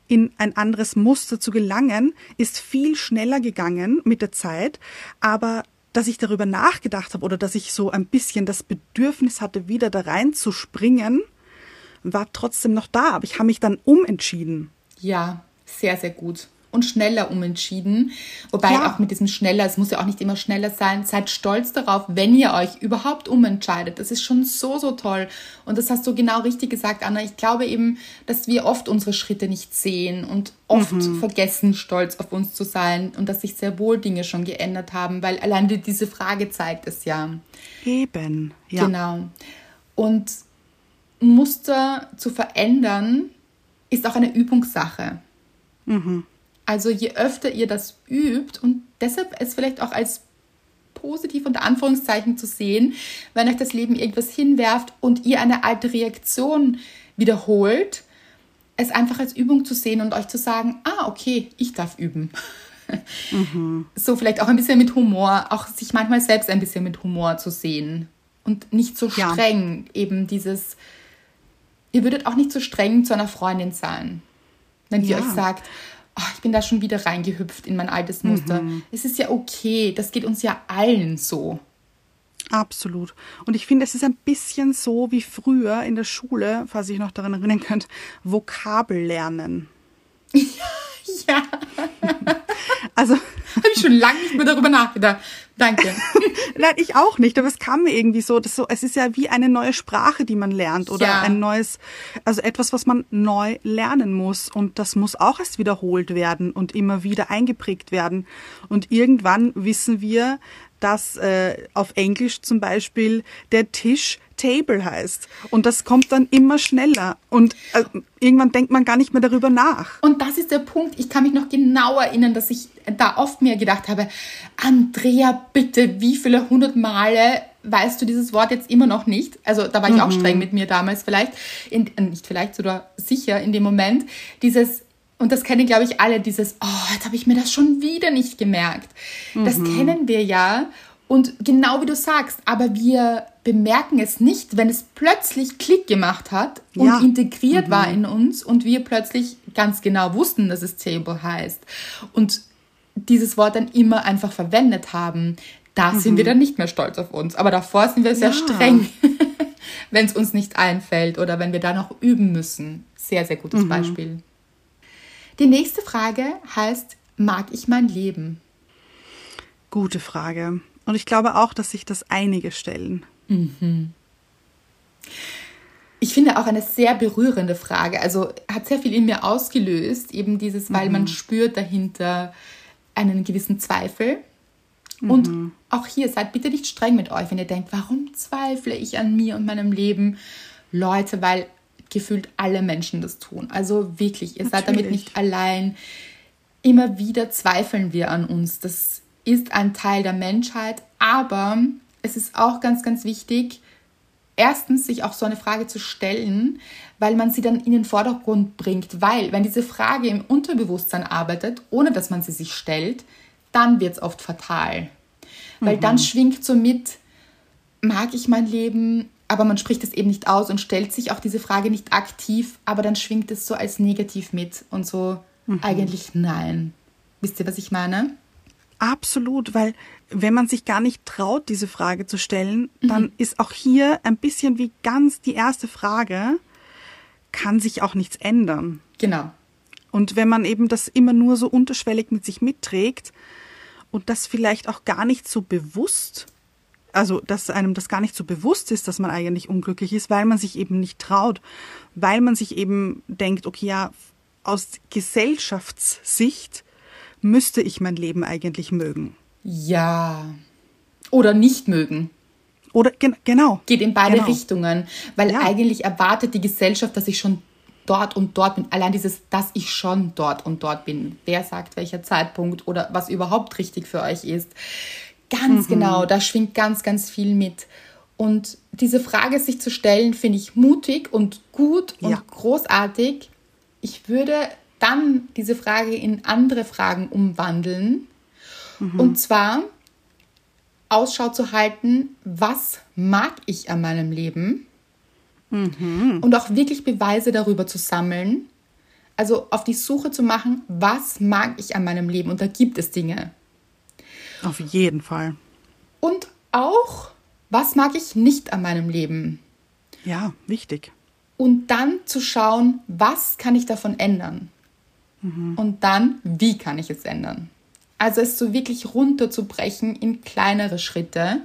in ein anderes Muster zu gelangen, ist viel schneller gegangen mit der Zeit. Aber dass ich darüber nachgedacht habe oder dass ich so ein bisschen das Bedürfnis hatte, wieder da reinzuspringen, war trotzdem noch da. Aber ich habe mich dann umentschieden. Ja, sehr, sehr gut und schneller umentschieden. Wobei ja. auch mit diesem schneller, es muss ja auch nicht immer schneller sein. Seid stolz darauf, wenn ihr euch überhaupt umentscheidet. Das ist schon so, so toll. Und das hast du genau richtig gesagt, Anna. Ich glaube eben, dass wir oft unsere Schritte nicht sehen und oft mhm. vergessen, stolz auf uns zu sein und dass sich sehr wohl Dinge schon geändert haben, weil allein diese Frage zeigt es ja. Eben, ja. Genau. Und Muster zu verändern ist auch eine Übungssache. Mhm. Also je öfter ihr das übt und deshalb es vielleicht auch als positiv unter Anführungszeichen zu sehen, wenn euch das Leben irgendwas hinwerft und ihr eine alte Reaktion wiederholt, es einfach als Übung zu sehen und euch zu sagen, ah, okay, ich darf üben. Mhm. So vielleicht auch ein bisschen mit Humor, auch sich manchmal selbst ein bisschen mit Humor zu sehen und nicht so streng, ja. eben dieses, ihr würdet auch nicht so streng zu einer Freundin sein, wenn die ja. euch sagt, oh, ich bin da schon wieder reingehüpft in mein altes Muster. Mhm. Es ist ja okay, das geht uns ja allen so. Absolut. Und ich finde, es ist ein bisschen so wie früher in der Schule, falls ich noch daran erinnern könnt, Vokabel lernen. ja. Also. Habe ich schon lange nicht mehr darüber nachgedacht. Danke. Nein, ich auch nicht, aber es kam mir irgendwie so, dass so, es ist ja wie eine neue Sprache, die man lernt oder ja. ein neues, also etwas, was man neu lernen muss und das muss auch erst wiederholt werden und immer wieder eingeprägt werden. Und irgendwann wissen wir, dass äh, auf Englisch zum Beispiel der Tisch Table heißt. Und das kommt dann immer schneller. Und äh, irgendwann denkt man gar nicht mehr darüber nach. Und das ist der Punkt. Ich kann mich noch genau erinnern, dass ich da oft mir gedacht habe, Andrea, bitte, wie viele hundert Male weißt du dieses Wort jetzt immer noch nicht? Also da war ich mhm. auch streng mit mir damals vielleicht. In, äh, nicht vielleicht, sogar sicher in dem Moment. Dieses und das kennen, glaube ich, alle, dieses, oh, jetzt habe ich mir das schon wieder nicht gemerkt. Mhm. Das kennen wir ja. Und genau wie du sagst, aber wir bemerken es nicht, wenn es plötzlich Klick gemacht hat und ja. integriert mhm. war in uns und wir plötzlich ganz genau wussten, dass es Table heißt. Und dieses Wort dann immer einfach verwendet haben. Da mhm. sind wir dann nicht mehr stolz auf uns. Aber davor sind wir sehr ja. streng, wenn es uns nicht einfällt oder wenn wir da noch üben müssen. Sehr, sehr gutes mhm. Beispiel. Die nächste Frage heißt, mag ich mein Leben? Gute Frage. Und ich glaube auch, dass sich das einige stellen. Mhm. Ich finde auch eine sehr berührende Frage. Also hat sehr viel in mir ausgelöst, eben dieses, weil mhm. man spürt dahinter einen gewissen Zweifel. Und mhm. auch hier seid bitte nicht streng mit euch, wenn ihr denkt, warum zweifle ich an mir und meinem Leben? Leute, weil gefühlt alle Menschen das tun. Also wirklich, ihr Natürlich. seid damit nicht allein. Immer wieder zweifeln wir an uns. Das ist ein Teil der Menschheit, aber es ist auch ganz, ganz wichtig, erstens sich auch so eine Frage zu stellen, weil man sie dann in den Vordergrund bringt. Weil, wenn diese Frage im Unterbewusstsein arbeitet, ohne dass man sie sich stellt, dann wird es oft fatal. Weil mhm. dann schwingt so mit, mag ich mein Leben, aber man spricht es eben nicht aus und stellt sich auch diese Frage nicht aktiv, aber dann schwingt es so als negativ mit und so mhm. eigentlich nein. Wisst ihr, was ich meine? Absolut, weil wenn man sich gar nicht traut, diese Frage zu stellen, mhm. dann ist auch hier ein bisschen wie ganz die erste Frage, kann sich auch nichts ändern. Genau. Und wenn man eben das immer nur so unterschwellig mit sich mitträgt und das vielleicht auch gar nicht so bewusst also dass einem das gar nicht so bewusst ist, dass man eigentlich unglücklich ist, weil man sich eben nicht traut, weil man sich eben denkt, okay, ja, aus Gesellschaftssicht müsste ich mein Leben eigentlich mögen. Ja. Oder nicht mögen. Oder gen genau. Geht in beide genau. Richtungen, weil ja. eigentlich erwartet die Gesellschaft, dass ich schon dort und dort bin. Allein dieses, dass ich schon dort und dort bin. Wer sagt welcher Zeitpunkt oder was überhaupt richtig für euch ist. Ganz mhm. genau, da schwingt ganz, ganz viel mit. Und diese Frage sich zu stellen, finde ich mutig und gut und ja. großartig. Ich würde dann diese Frage in andere Fragen umwandeln. Mhm. Und zwar Ausschau zu halten, was mag ich an meinem Leben? Mhm. Und auch wirklich Beweise darüber zu sammeln. Also auf die Suche zu machen, was mag ich an meinem Leben? Und da gibt es Dinge. Auf jeden Fall. Und auch, was mag ich nicht an meinem Leben? Ja, wichtig. Und dann zu schauen, was kann ich davon ändern? Und dann, wie kann ich es ändern? Also es so wirklich runterzubrechen in kleinere Schritte.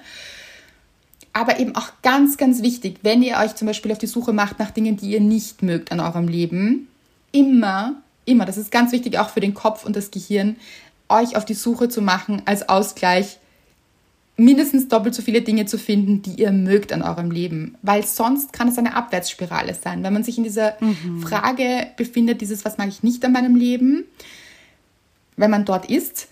Aber eben auch ganz, ganz wichtig, wenn ihr euch zum Beispiel auf die Suche macht nach Dingen, die ihr nicht mögt an eurem Leben, immer, immer, das ist ganz wichtig auch für den Kopf und das Gehirn, euch auf die Suche zu machen als Ausgleich, mindestens doppelt so viele Dinge zu finden, die ihr mögt an eurem Leben. Weil sonst kann es eine Abwärtsspirale sein. Wenn man sich in dieser Frage befindet, dieses, was mag ich nicht an meinem Leben, wenn man dort ist,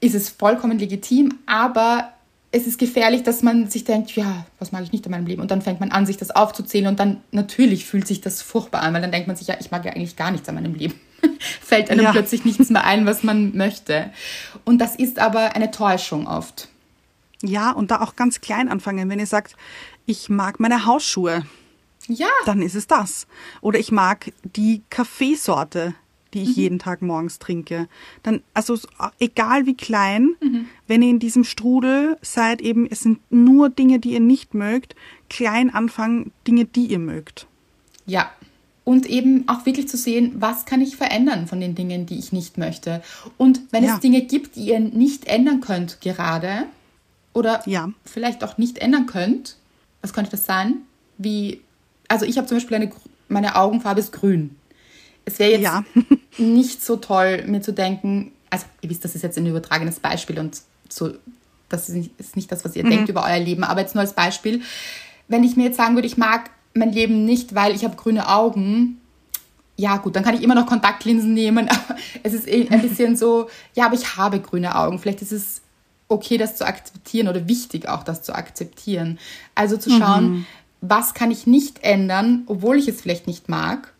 ist es vollkommen legitim, aber es ist gefährlich, dass man sich denkt, ja, was mag ich nicht an meinem Leben? Und dann fängt man an, sich das aufzuzählen und dann natürlich fühlt sich das furchtbar an, weil dann denkt man sich, ja, ich mag ja eigentlich gar nichts an meinem Leben. Fällt einem Ja. plötzlich nichts mehr ein, was man möchte. Und das ist aber eine Täuschung oft. Ja, und da auch ganz klein anfangen. Wenn ihr sagt, ich mag meine Hausschuhe, Ja, dann ist es das. Oder ich mag die Kaffeesorte, die ich jeden Tag morgens trinke. Dann, also so, egal wie klein, wenn ihr in diesem Strudel seid, eben, es sind nur Dinge, die ihr nicht mögt, klein anfangen, Dinge, die ihr mögt. Ja. Und eben auch wirklich zu sehen, was kann ich verändern von den Dingen, die ich nicht möchte. Und wenn Ja. es Dinge gibt, die ihr nicht ändern könnt gerade oder Ja. vielleicht auch nicht ändern könnt, was könnte das sein? Wie, also ich habe zum Beispiel eine, meine Augenfarbe ist grün. Es wäre jetzt Ja. nicht so toll, mir zu denken, also ihr wisst, das ist jetzt ein übertragenes Beispiel und so, das ist nicht, ist nicht das, was ihr denkt über euer Leben, aber jetzt nur als Beispiel, wenn ich mir jetzt sagen würde, ich mag mein Leben nicht, weil ich habe grüne Augen, ja gut, dann kann ich immer noch Kontaktlinsen nehmen, aber es ist eh ein bisschen so, ja, aber ich habe grüne Augen, vielleicht ist es okay, das zu akzeptieren oder wichtig auch, das zu akzeptieren. Also zu schauen, was kann ich nicht ändern, obwohl ich es vielleicht nicht mag.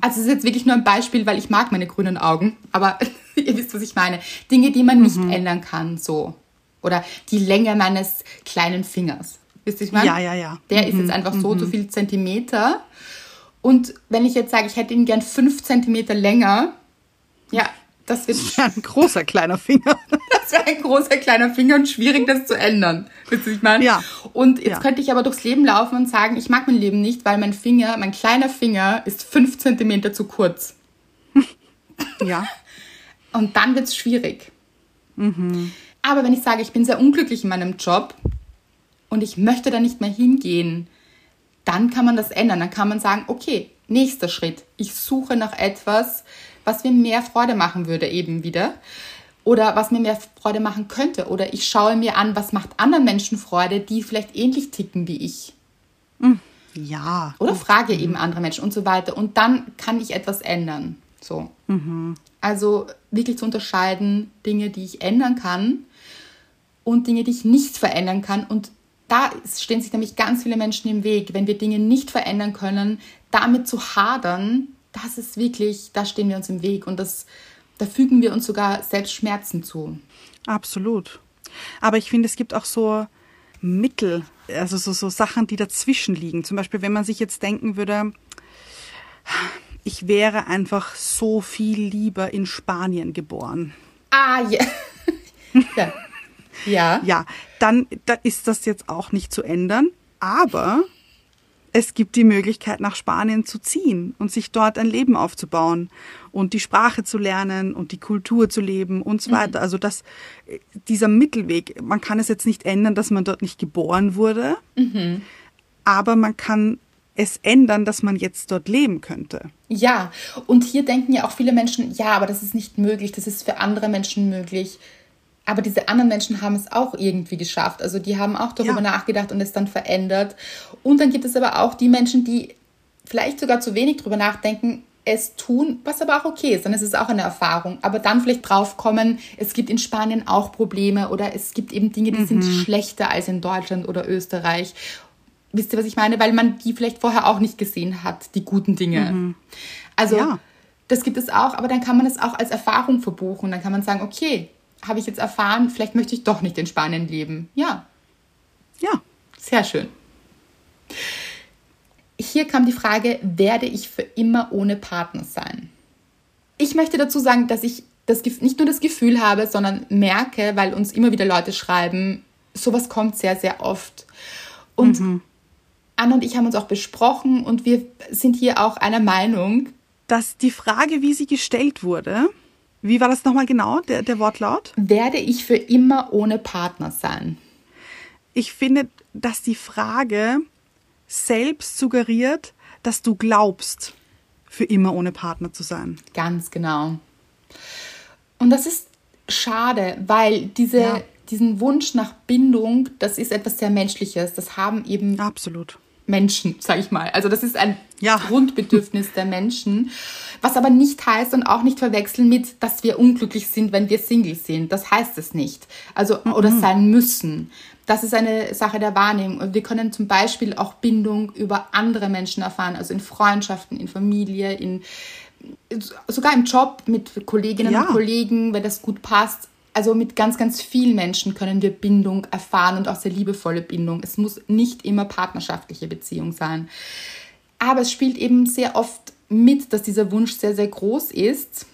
Also es ist jetzt wirklich nur ein Beispiel, weil ich mag meine grünen Augen, aber ihr wisst, was ich meine. Dinge, die man nicht ändern kann, so. Oder die Länge meines kleinen Fingers. Wisst ihr, ich meine? Ja, ja, ja. Der ist jetzt einfach so und so viel Zentimeter. Und wenn ich jetzt sage, ich hätte ihn gern fünf Zentimeter länger, ja, das wird Ein großer kleiner Finger. das wäre ein großer kleiner Finger und schwierig, das zu ändern. Wisst ihr, ich meine? Ja. Und jetzt Ja. könnte ich aber durchs Leben laufen und sagen, ich mag mein Leben nicht, weil mein Finger, mein kleiner Finger ist fünf Zentimeter zu kurz. Ja. Und dann wird es schwierig. Mhm. Aber wenn ich sage, ich bin sehr unglücklich in meinem Job und ich möchte da nicht mehr hingehen, dann kann man das ändern. Dann kann man sagen, okay, nächster Schritt. Ich suche nach etwas, was mir mehr Freude machen würde, eben wieder. Oder was mir mehr Freude machen könnte. Oder ich schaue mir an, was macht anderen Menschen Freude, die vielleicht ähnlich ticken wie ich. Ja. Oder frage eben andere Menschen und so weiter. Und dann kann ich etwas ändern. So. Also wirklich zu unterscheiden, Dinge, die ich ändern kann und Dinge, die ich nicht verändern kann. Und da stehen sich nämlich ganz viele Menschen im Weg. Wenn wir Dinge nicht verändern können, damit zu hadern, das ist wirklich, da stehen wir uns im Weg. Und das, da fügen wir uns sogar selbst Schmerzen zu. Absolut. Aber ich finde, es gibt auch so Mittel, also so, so Sachen, die dazwischen liegen. Zum Beispiel, wenn man sich jetzt denken würde, ich wäre einfach so viel lieber in Spanien geboren. Ah, ja. ja. Ja. Ja, dann da ist das jetzt auch nicht zu ändern. Aber es gibt die Möglichkeit, nach Spanien zu ziehen und sich dort ein Leben aufzubauen und die Sprache zu lernen und die Kultur zu leben und so weiter. Also das, dieser Mittelweg, man kann es jetzt nicht ändern, dass man dort nicht geboren wurde, aber man kann es ändern, dass man jetzt dort leben könnte. Ja, und hier denken ja auch viele Menschen, ja, aber das ist nicht möglich, das ist für andere Menschen möglich. Aber diese anderen Menschen haben es auch irgendwie geschafft. Also die haben auch darüber Ja. nachgedacht und es dann verändert. Und dann gibt es aber auch die Menschen, die vielleicht sogar zu wenig darüber nachdenken, es tun, was aber auch okay ist. Dann ist es auch eine Erfahrung. Aber dann vielleicht draufkommen, es gibt in Spanien auch Probleme oder es gibt eben Dinge, die sind schlechter als in Deutschland oder Österreich. Wisst ihr, was ich meine? Weil man die vielleicht vorher auch nicht gesehen hat, die guten Dinge. Also, Ja. das gibt es auch, aber dann kann man es auch als Erfahrung verbuchen. Dann kann man sagen, okay, habe ich jetzt erfahren, vielleicht möchte ich doch nicht in Spanien leben. Ja, Ja, sehr schön. Hier kam die Frage, werde ich für immer ohne Partner sein? Ich möchte dazu sagen, dass ich das, nicht nur das Gefühl habe, sondern merke, weil uns immer wieder Leute schreiben, sowas kommt sehr, sehr oft. Und mhm. Anna und ich haben uns auch besprochen und wir sind hier auch einer Meinung. Dass die Frage, wie sie gestellt wurde, wie war das nochmal genau, der, der Wortlaut? Werde ich für immer ohne Partner sein? Ich finde, dass die Frage selbst suggeriert, dass du glaubst, für immer ohne Partner zu sein. Ganz genau. Und das ist schade, weil diese, ja. diesen Wunsch nach Bindung, das ist etwas sehr Menschliches. Das haben eben Absolut. Menschen, sag ich mal. Also das ist ein ja. Grundbedürfnis der Menschen, was aber nicht heißt und auch nicht verwechseln mit, dass wir unglücklich sind, wenn wir Single sind. Das heißt es nicht. Also mhm. oder sein müssen. Das ist eine Sache der Wahrnehmung. Und wir können zum Beispiel auch Bindung über andere Menschen erfahren, also in Freundschaften, in Familie, in sogar im Job mit Kolleginnen ja. und Kollegen, wenn das gut passt also mit ganz, ganz vielen Menschen können wir Bindung erfahren und auch sehr liebevolle Bindung. Es muss nicht immer partnerschaftliche Beziehung sein. Aber es spielt eben sehr oft mit, dass dieser Wunsch sehr, sehr groß ist.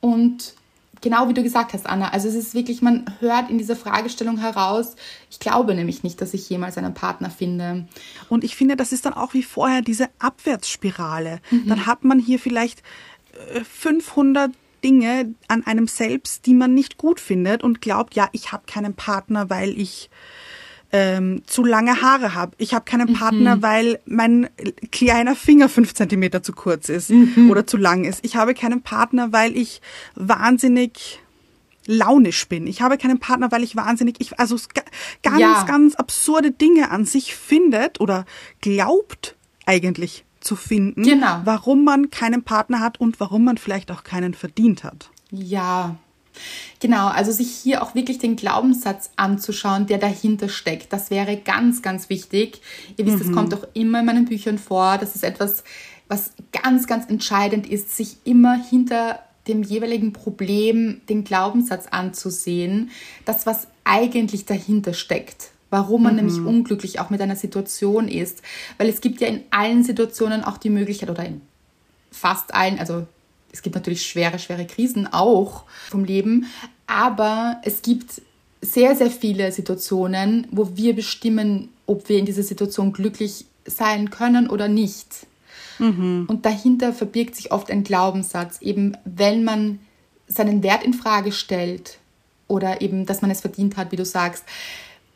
Und genau wie du gesagt hast, Anna, also es ist wirklich, man hört in dieser Fragestellung heraus, ich glaube nämlich nicht, dass ich jemals einen Partner finde. Und ich finde, das ist dann auch wie vorher diese Abwärtsspirale. Mhm. Dann hat man hier vielleicht 500 äh, Dinge an einem selbst, die man nicht gut findet und glaubt, ja, ich habe keinen Partner, weil ich ähm, zu lange Haare habe. Ich habe keinen Partner, mhm. weil mein kleiner Finger fünf Zentimeter zu kurz ist mhm. oder zu lang ist. Ich habe keinen Partner, weil ich wahnsinnig launisch bin. Ich habe keinen Partner, weil ich wahnsinnig, ich, also ganz, ja. ganz absurde Dinge an sich findet oder glaubt eigentlich zu finden, genau. warum man keinen Partner hat und warum man vielleicht auch keinen verdient hat. Ja, Genau, also sich hier auch wirklich den Glaubenssatz anzuschauen, der dahinter steckt. Das wäre ganz, ganz wichtig. Ihr wisst, mhm. das kommt auch immer in meinen Büchern vor. Das ist etwas, was ganz, ganz entscheidend ist, sich immer hinter dem jeweiligen Problem den Glaubenssatz anzusehen, das, was eigentlich dahinter steckt warum man mhm. nämlich unglücklich auch mit einer Situation ist. Weil es gibt ja in allen Situationen auch die Möglichkeit, oder in fast allen, also es gibt natürlich schwere, schwere Krisen auch vom Leben, aber es gibt sehr, sehr viele Situationen, wo wir bestimmen, ob wir in dieser Situation glücklich sein können oder nicht. Mhm. Und dahinter verbirgt sich oft ein Glaubenssatz, eben wenn man seinen Wert in Frage stellt oder eben, dass man es verdient hat, wie du sagst,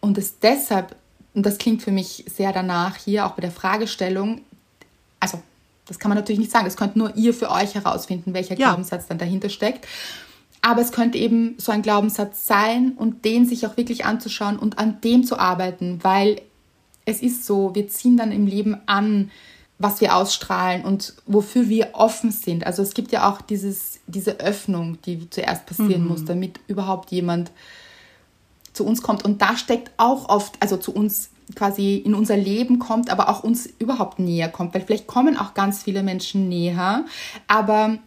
und es deshalb, und das klingt für mich sehr danach hier, auch bei der Fragestellung, also das kann man natürlich nicht sagen, das könnt nur ihr für euch herausfinden, welcher ja. Glaubenssatz dann dahinter steckt. Aber es könnte eben so ein Glaubenssatz sein und den sich auch wirklich anzuschauen und an dem zu arbeiten, weil es ist so, wir ziehen dann im Leben an, was wir ausstrahlen und wofür wir offen sind. Also es gibt ja auch dieses, diese Öffnung, die zuerst passieren mhm. muss, damit überhaupt jemand zu uns kommt. Und da steckt auch oft, also zu uns quasi in unser Leben kommt, aber auch uns überhaupt näher kommt. Weil vielleicht kommen auch ganz viele Menschen näher, aber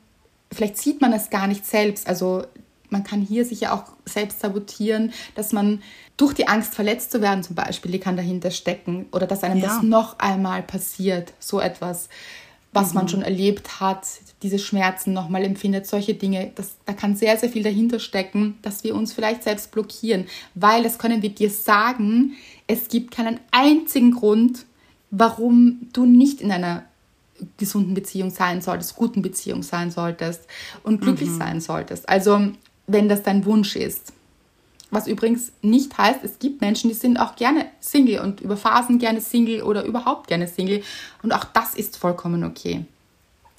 vielleicht sieht man es gar nicht selbst. Also man kann hier sich ja auch selbst sabotieren, dass man durch die Angst verletzt zu werden zum Beispiel, die kann dahinter stecken oder dass einem ja. das noch einmal passiert, so etwas was mhm. man schon erlebt hat, diese Schmerzen nochmal empfindet, solche Dinge, das, da kann sehr, sehr viel dahinter stecken, dass wir uns vielleicht selbst blockieren, weil das können wir dir sagen, es gibt keinen einzigen Grund, warum du nicht in einer gesunden Beziehung sein solltest, guten Beziehung sein solltest und glücklich mhm. sein solltest. Also wenn das dein Wunsch ist. Was übrigens nicht heißt, es gibt Menschen, die sind auch gerne Single und über Phasen gerne Single oder überhaupt gerne Single. Und auch das ist vollkommen okay.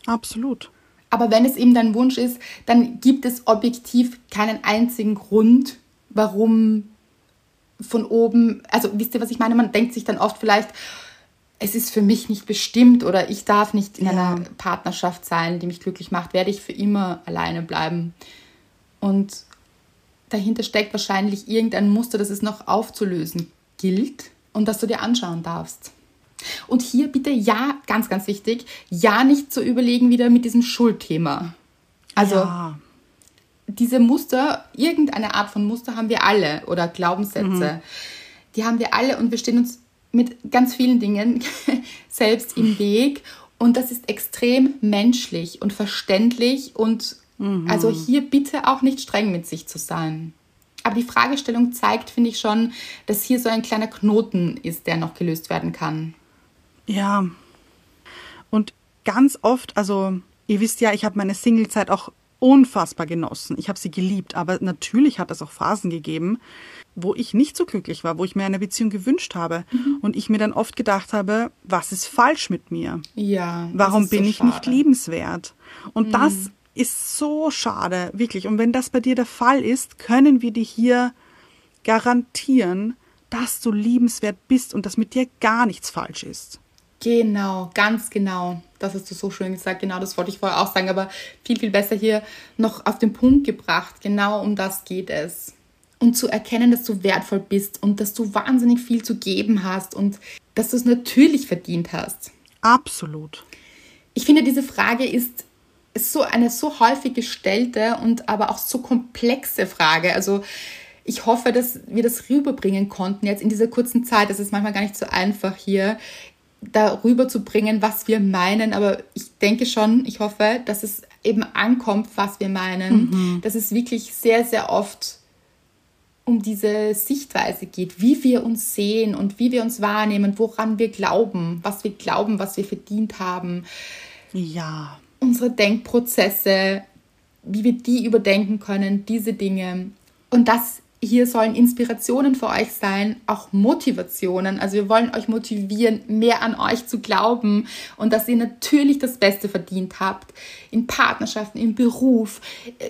Absolut. Aber wenn es eben dein Wunsch ist, dann gibt es objektiv keinen einzigen Grund, warum von oben, also wisst ihr, was ich meine? Man denkt sich dann oft vielleicht, es ist für mich nicht bestimmt oder ich darf nicht in ja. einer Partnerschaft sein, die mich glücklich macht, werde ich für immer alleine bleiben. Und dahinter steckt wahrscheinlich irgendein Muster, das es noch aufzulösen gilt und das du dir anschauen darfst. Und hier bitte ja, ganz, ganz wichtig, ja nicht zu überlegen wieder mit diesem Schuldthema. Also ja. diese Muster, irgendeine Art von Muster haben wir alle oder Glaubenssätze. Mhm. Die haben wir alle und wir stehen uns mit ganz vielen Dingen selbst im Weg. Und das ist extrem menschlich und verständlich und Mhm. Also hier bitte auch nicht streng mit sich zu sein. Aber die Fragestellung zeigt, finde ich schon, dass hier so ein kleiner Knoten ist, der noch gelöst werden kann. Ja. Und ganz oft, also ihr wisst ja, ich habe meine Singlezeit auch unfassbar genossen. Ich habe sie geliebt, aber natürlich hat es auch Phasen gegeben, wo ich nicht so glücklich war, wo ich mir eine Beziehung gewünscht habe mhm. und ich mir dann oft gedacht habe, was ist falsch mit mir? Ja. Warum bin so ich nicht liebenswert? Und mhm. das ist so schade, wirklich. Und wenn das bei dir der Fall ist, können wir dir hier garantieren, dass du liebenswert bist und dass mit dir gar nichts falsch ist. Genau, ganz genau. Das hast du so schön gesagt. Genau, das wollte ich vorher auch sagen, aber viel, viel besser hier noch auf den Punkt gebracht. Genau um das geht es. Und zu erkennen, dass du wertvoll bist und dass du wahnsinnig viel zu geben hast und dass du es natürlich verdient hast. Absolut. Ich finde, diese Frage ist so eine so häufig gestellte und aber auch so komplexe Frage. Also ich hoffe, dass wir das rüberbringen konnten jetzt in dieser kurzen Zeit. Es ist manchmal gar nicht so einfach hier darüber zu bringen, was wir meinen. Aber ich denke schon, ich hoffe, dass es eben ankommt, was wir meinen. Mhm. Dass es wirklich sehr, sehr oft um diese Sichtweise geht, wie wir uns sehen und wie wir uns wahrnehmen, woran wir glauben, was wir glauben, was wir verdient haben. Ja. Unsere Denkprozesse, wie wir die überdenken können, diese Dinge. Und das hier sollen Inspirationen für euch sein, auch Motivationen. Also wir wollen euch motivieren, mehr an euch zu glauben und dass ihr natürlich das Beste verdient habt. In Partnerschaften, im Beruf,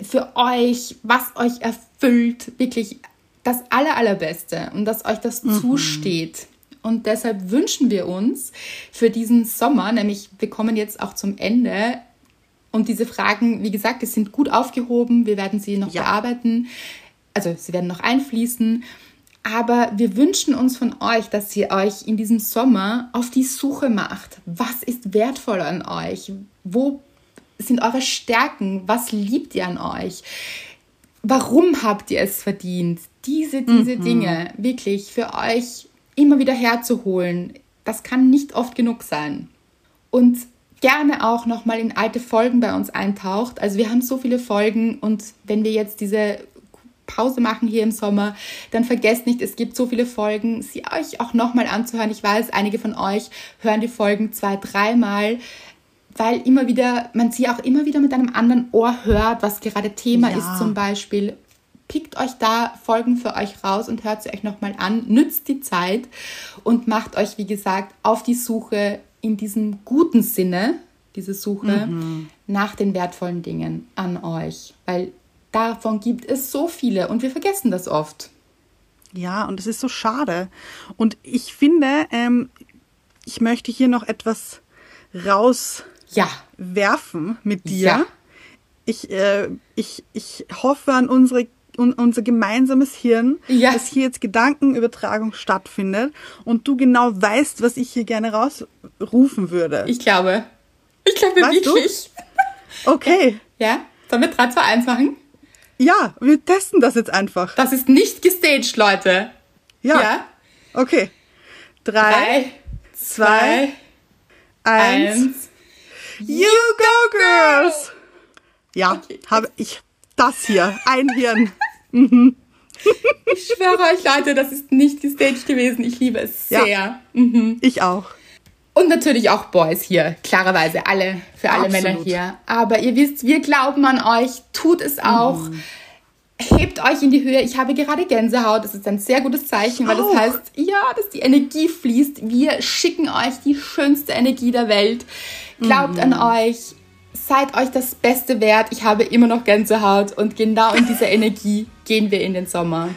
für euch, was euch erfüllt, wirklich das Aller, Allerbeste und dass euch das mhm. zusteht. Und deshalb wünschen wir uns für diesen Sommer, nämlich wir kommen jetzt auch zum Ende, und diese Fragen, wie gesagt, die sind gut aufgehoben. Wir werden sie noch ja. bearbeiten also sie werden noch einfließen. Aber wir wünschen uns von euch, dass ihr euch in diesem Sommer auf die Suche macht. Was ist wertvoll an euch? Wo sind eure Stärken? Was liebt ihr an euch? Warum habt ihr es verdient? Diese, diese mhm. Dinge wirklich für euch immer wieder herzuholen, das kann nicht oft genug sein. Und gerne auch nochmal in alte Folgen bei uns eintaucht. Also wir haben so viele Folgen und wenn wir jetzt diese Pause machen hier im Sommer, dann vergesst nicht, es gibt so viele Folgen, sie euch auch nochmal anzuhören. Ich weiß, einige von euch hören die Folgen zwei, dreimal, weil immer wieder, man sie auch immer wieder mit einem anderen Ohr hört, was gerade Thema ja. ist zum Beispiel. Pickt euch da Folgen für euch raus und hört sie euch nochmal an, nützt die Zeit und macht euch, wie gesagt, auf die Suche in diesem guten Sinne, diese Suche mhm. nach den wertvollen Dingen an euch. Weil Davon gibt es so viele und wir vergessen das oft. Ja, und es ist so schade. Und ich finde, ähm, ich möchte hier noch etwas rauswerfen ja. mit dir. Ja. Ich, äh, ich, ich hoffe an unsere un, unser gemeinsames Hirn, ja. dass hier jetzt Gedankenübertragung stattfindet und du genau weißt, was ich hier gerne rausrufen würde. Ich glaube. Ich glaube weißt wirklich. Du? Okay. Ja? Sollen wir 3, 2, 1 machen? Ja, wir testen das jetzt einfach. Das ist nicht gestaged, Leute. Ja. ja? Okay. Drei, Drei zwei, zwei, eins. eins. You go, girls! Ja, okay. habe ich das hier. Ein Hirn. Mhm. Ich schwöre euch, Leute, das ist nicht gestaged gewesen. Ich liebe es sehr. Ja, mhm. Ich auch. Und natürlich auch Boys hier, klarerweise alle, für alle Absolut. Männer hier. Aber ihr wisst, wir glauben an euch, tut es auch. Mhm. Hebt euch in die Höhe. Ich habe gerade Gänsehaut. Das ist ein sehr gutes Zeichen, weil das heißt, ja, dass die Energie fließt. Wir schicken euch die schönste Energie der Welt. Glaubt mhm. an euch. Seid euch das Beste wert. Ich habe immer noch Gänsehaut und genau in dieser Energie gehen wir in den Sommer.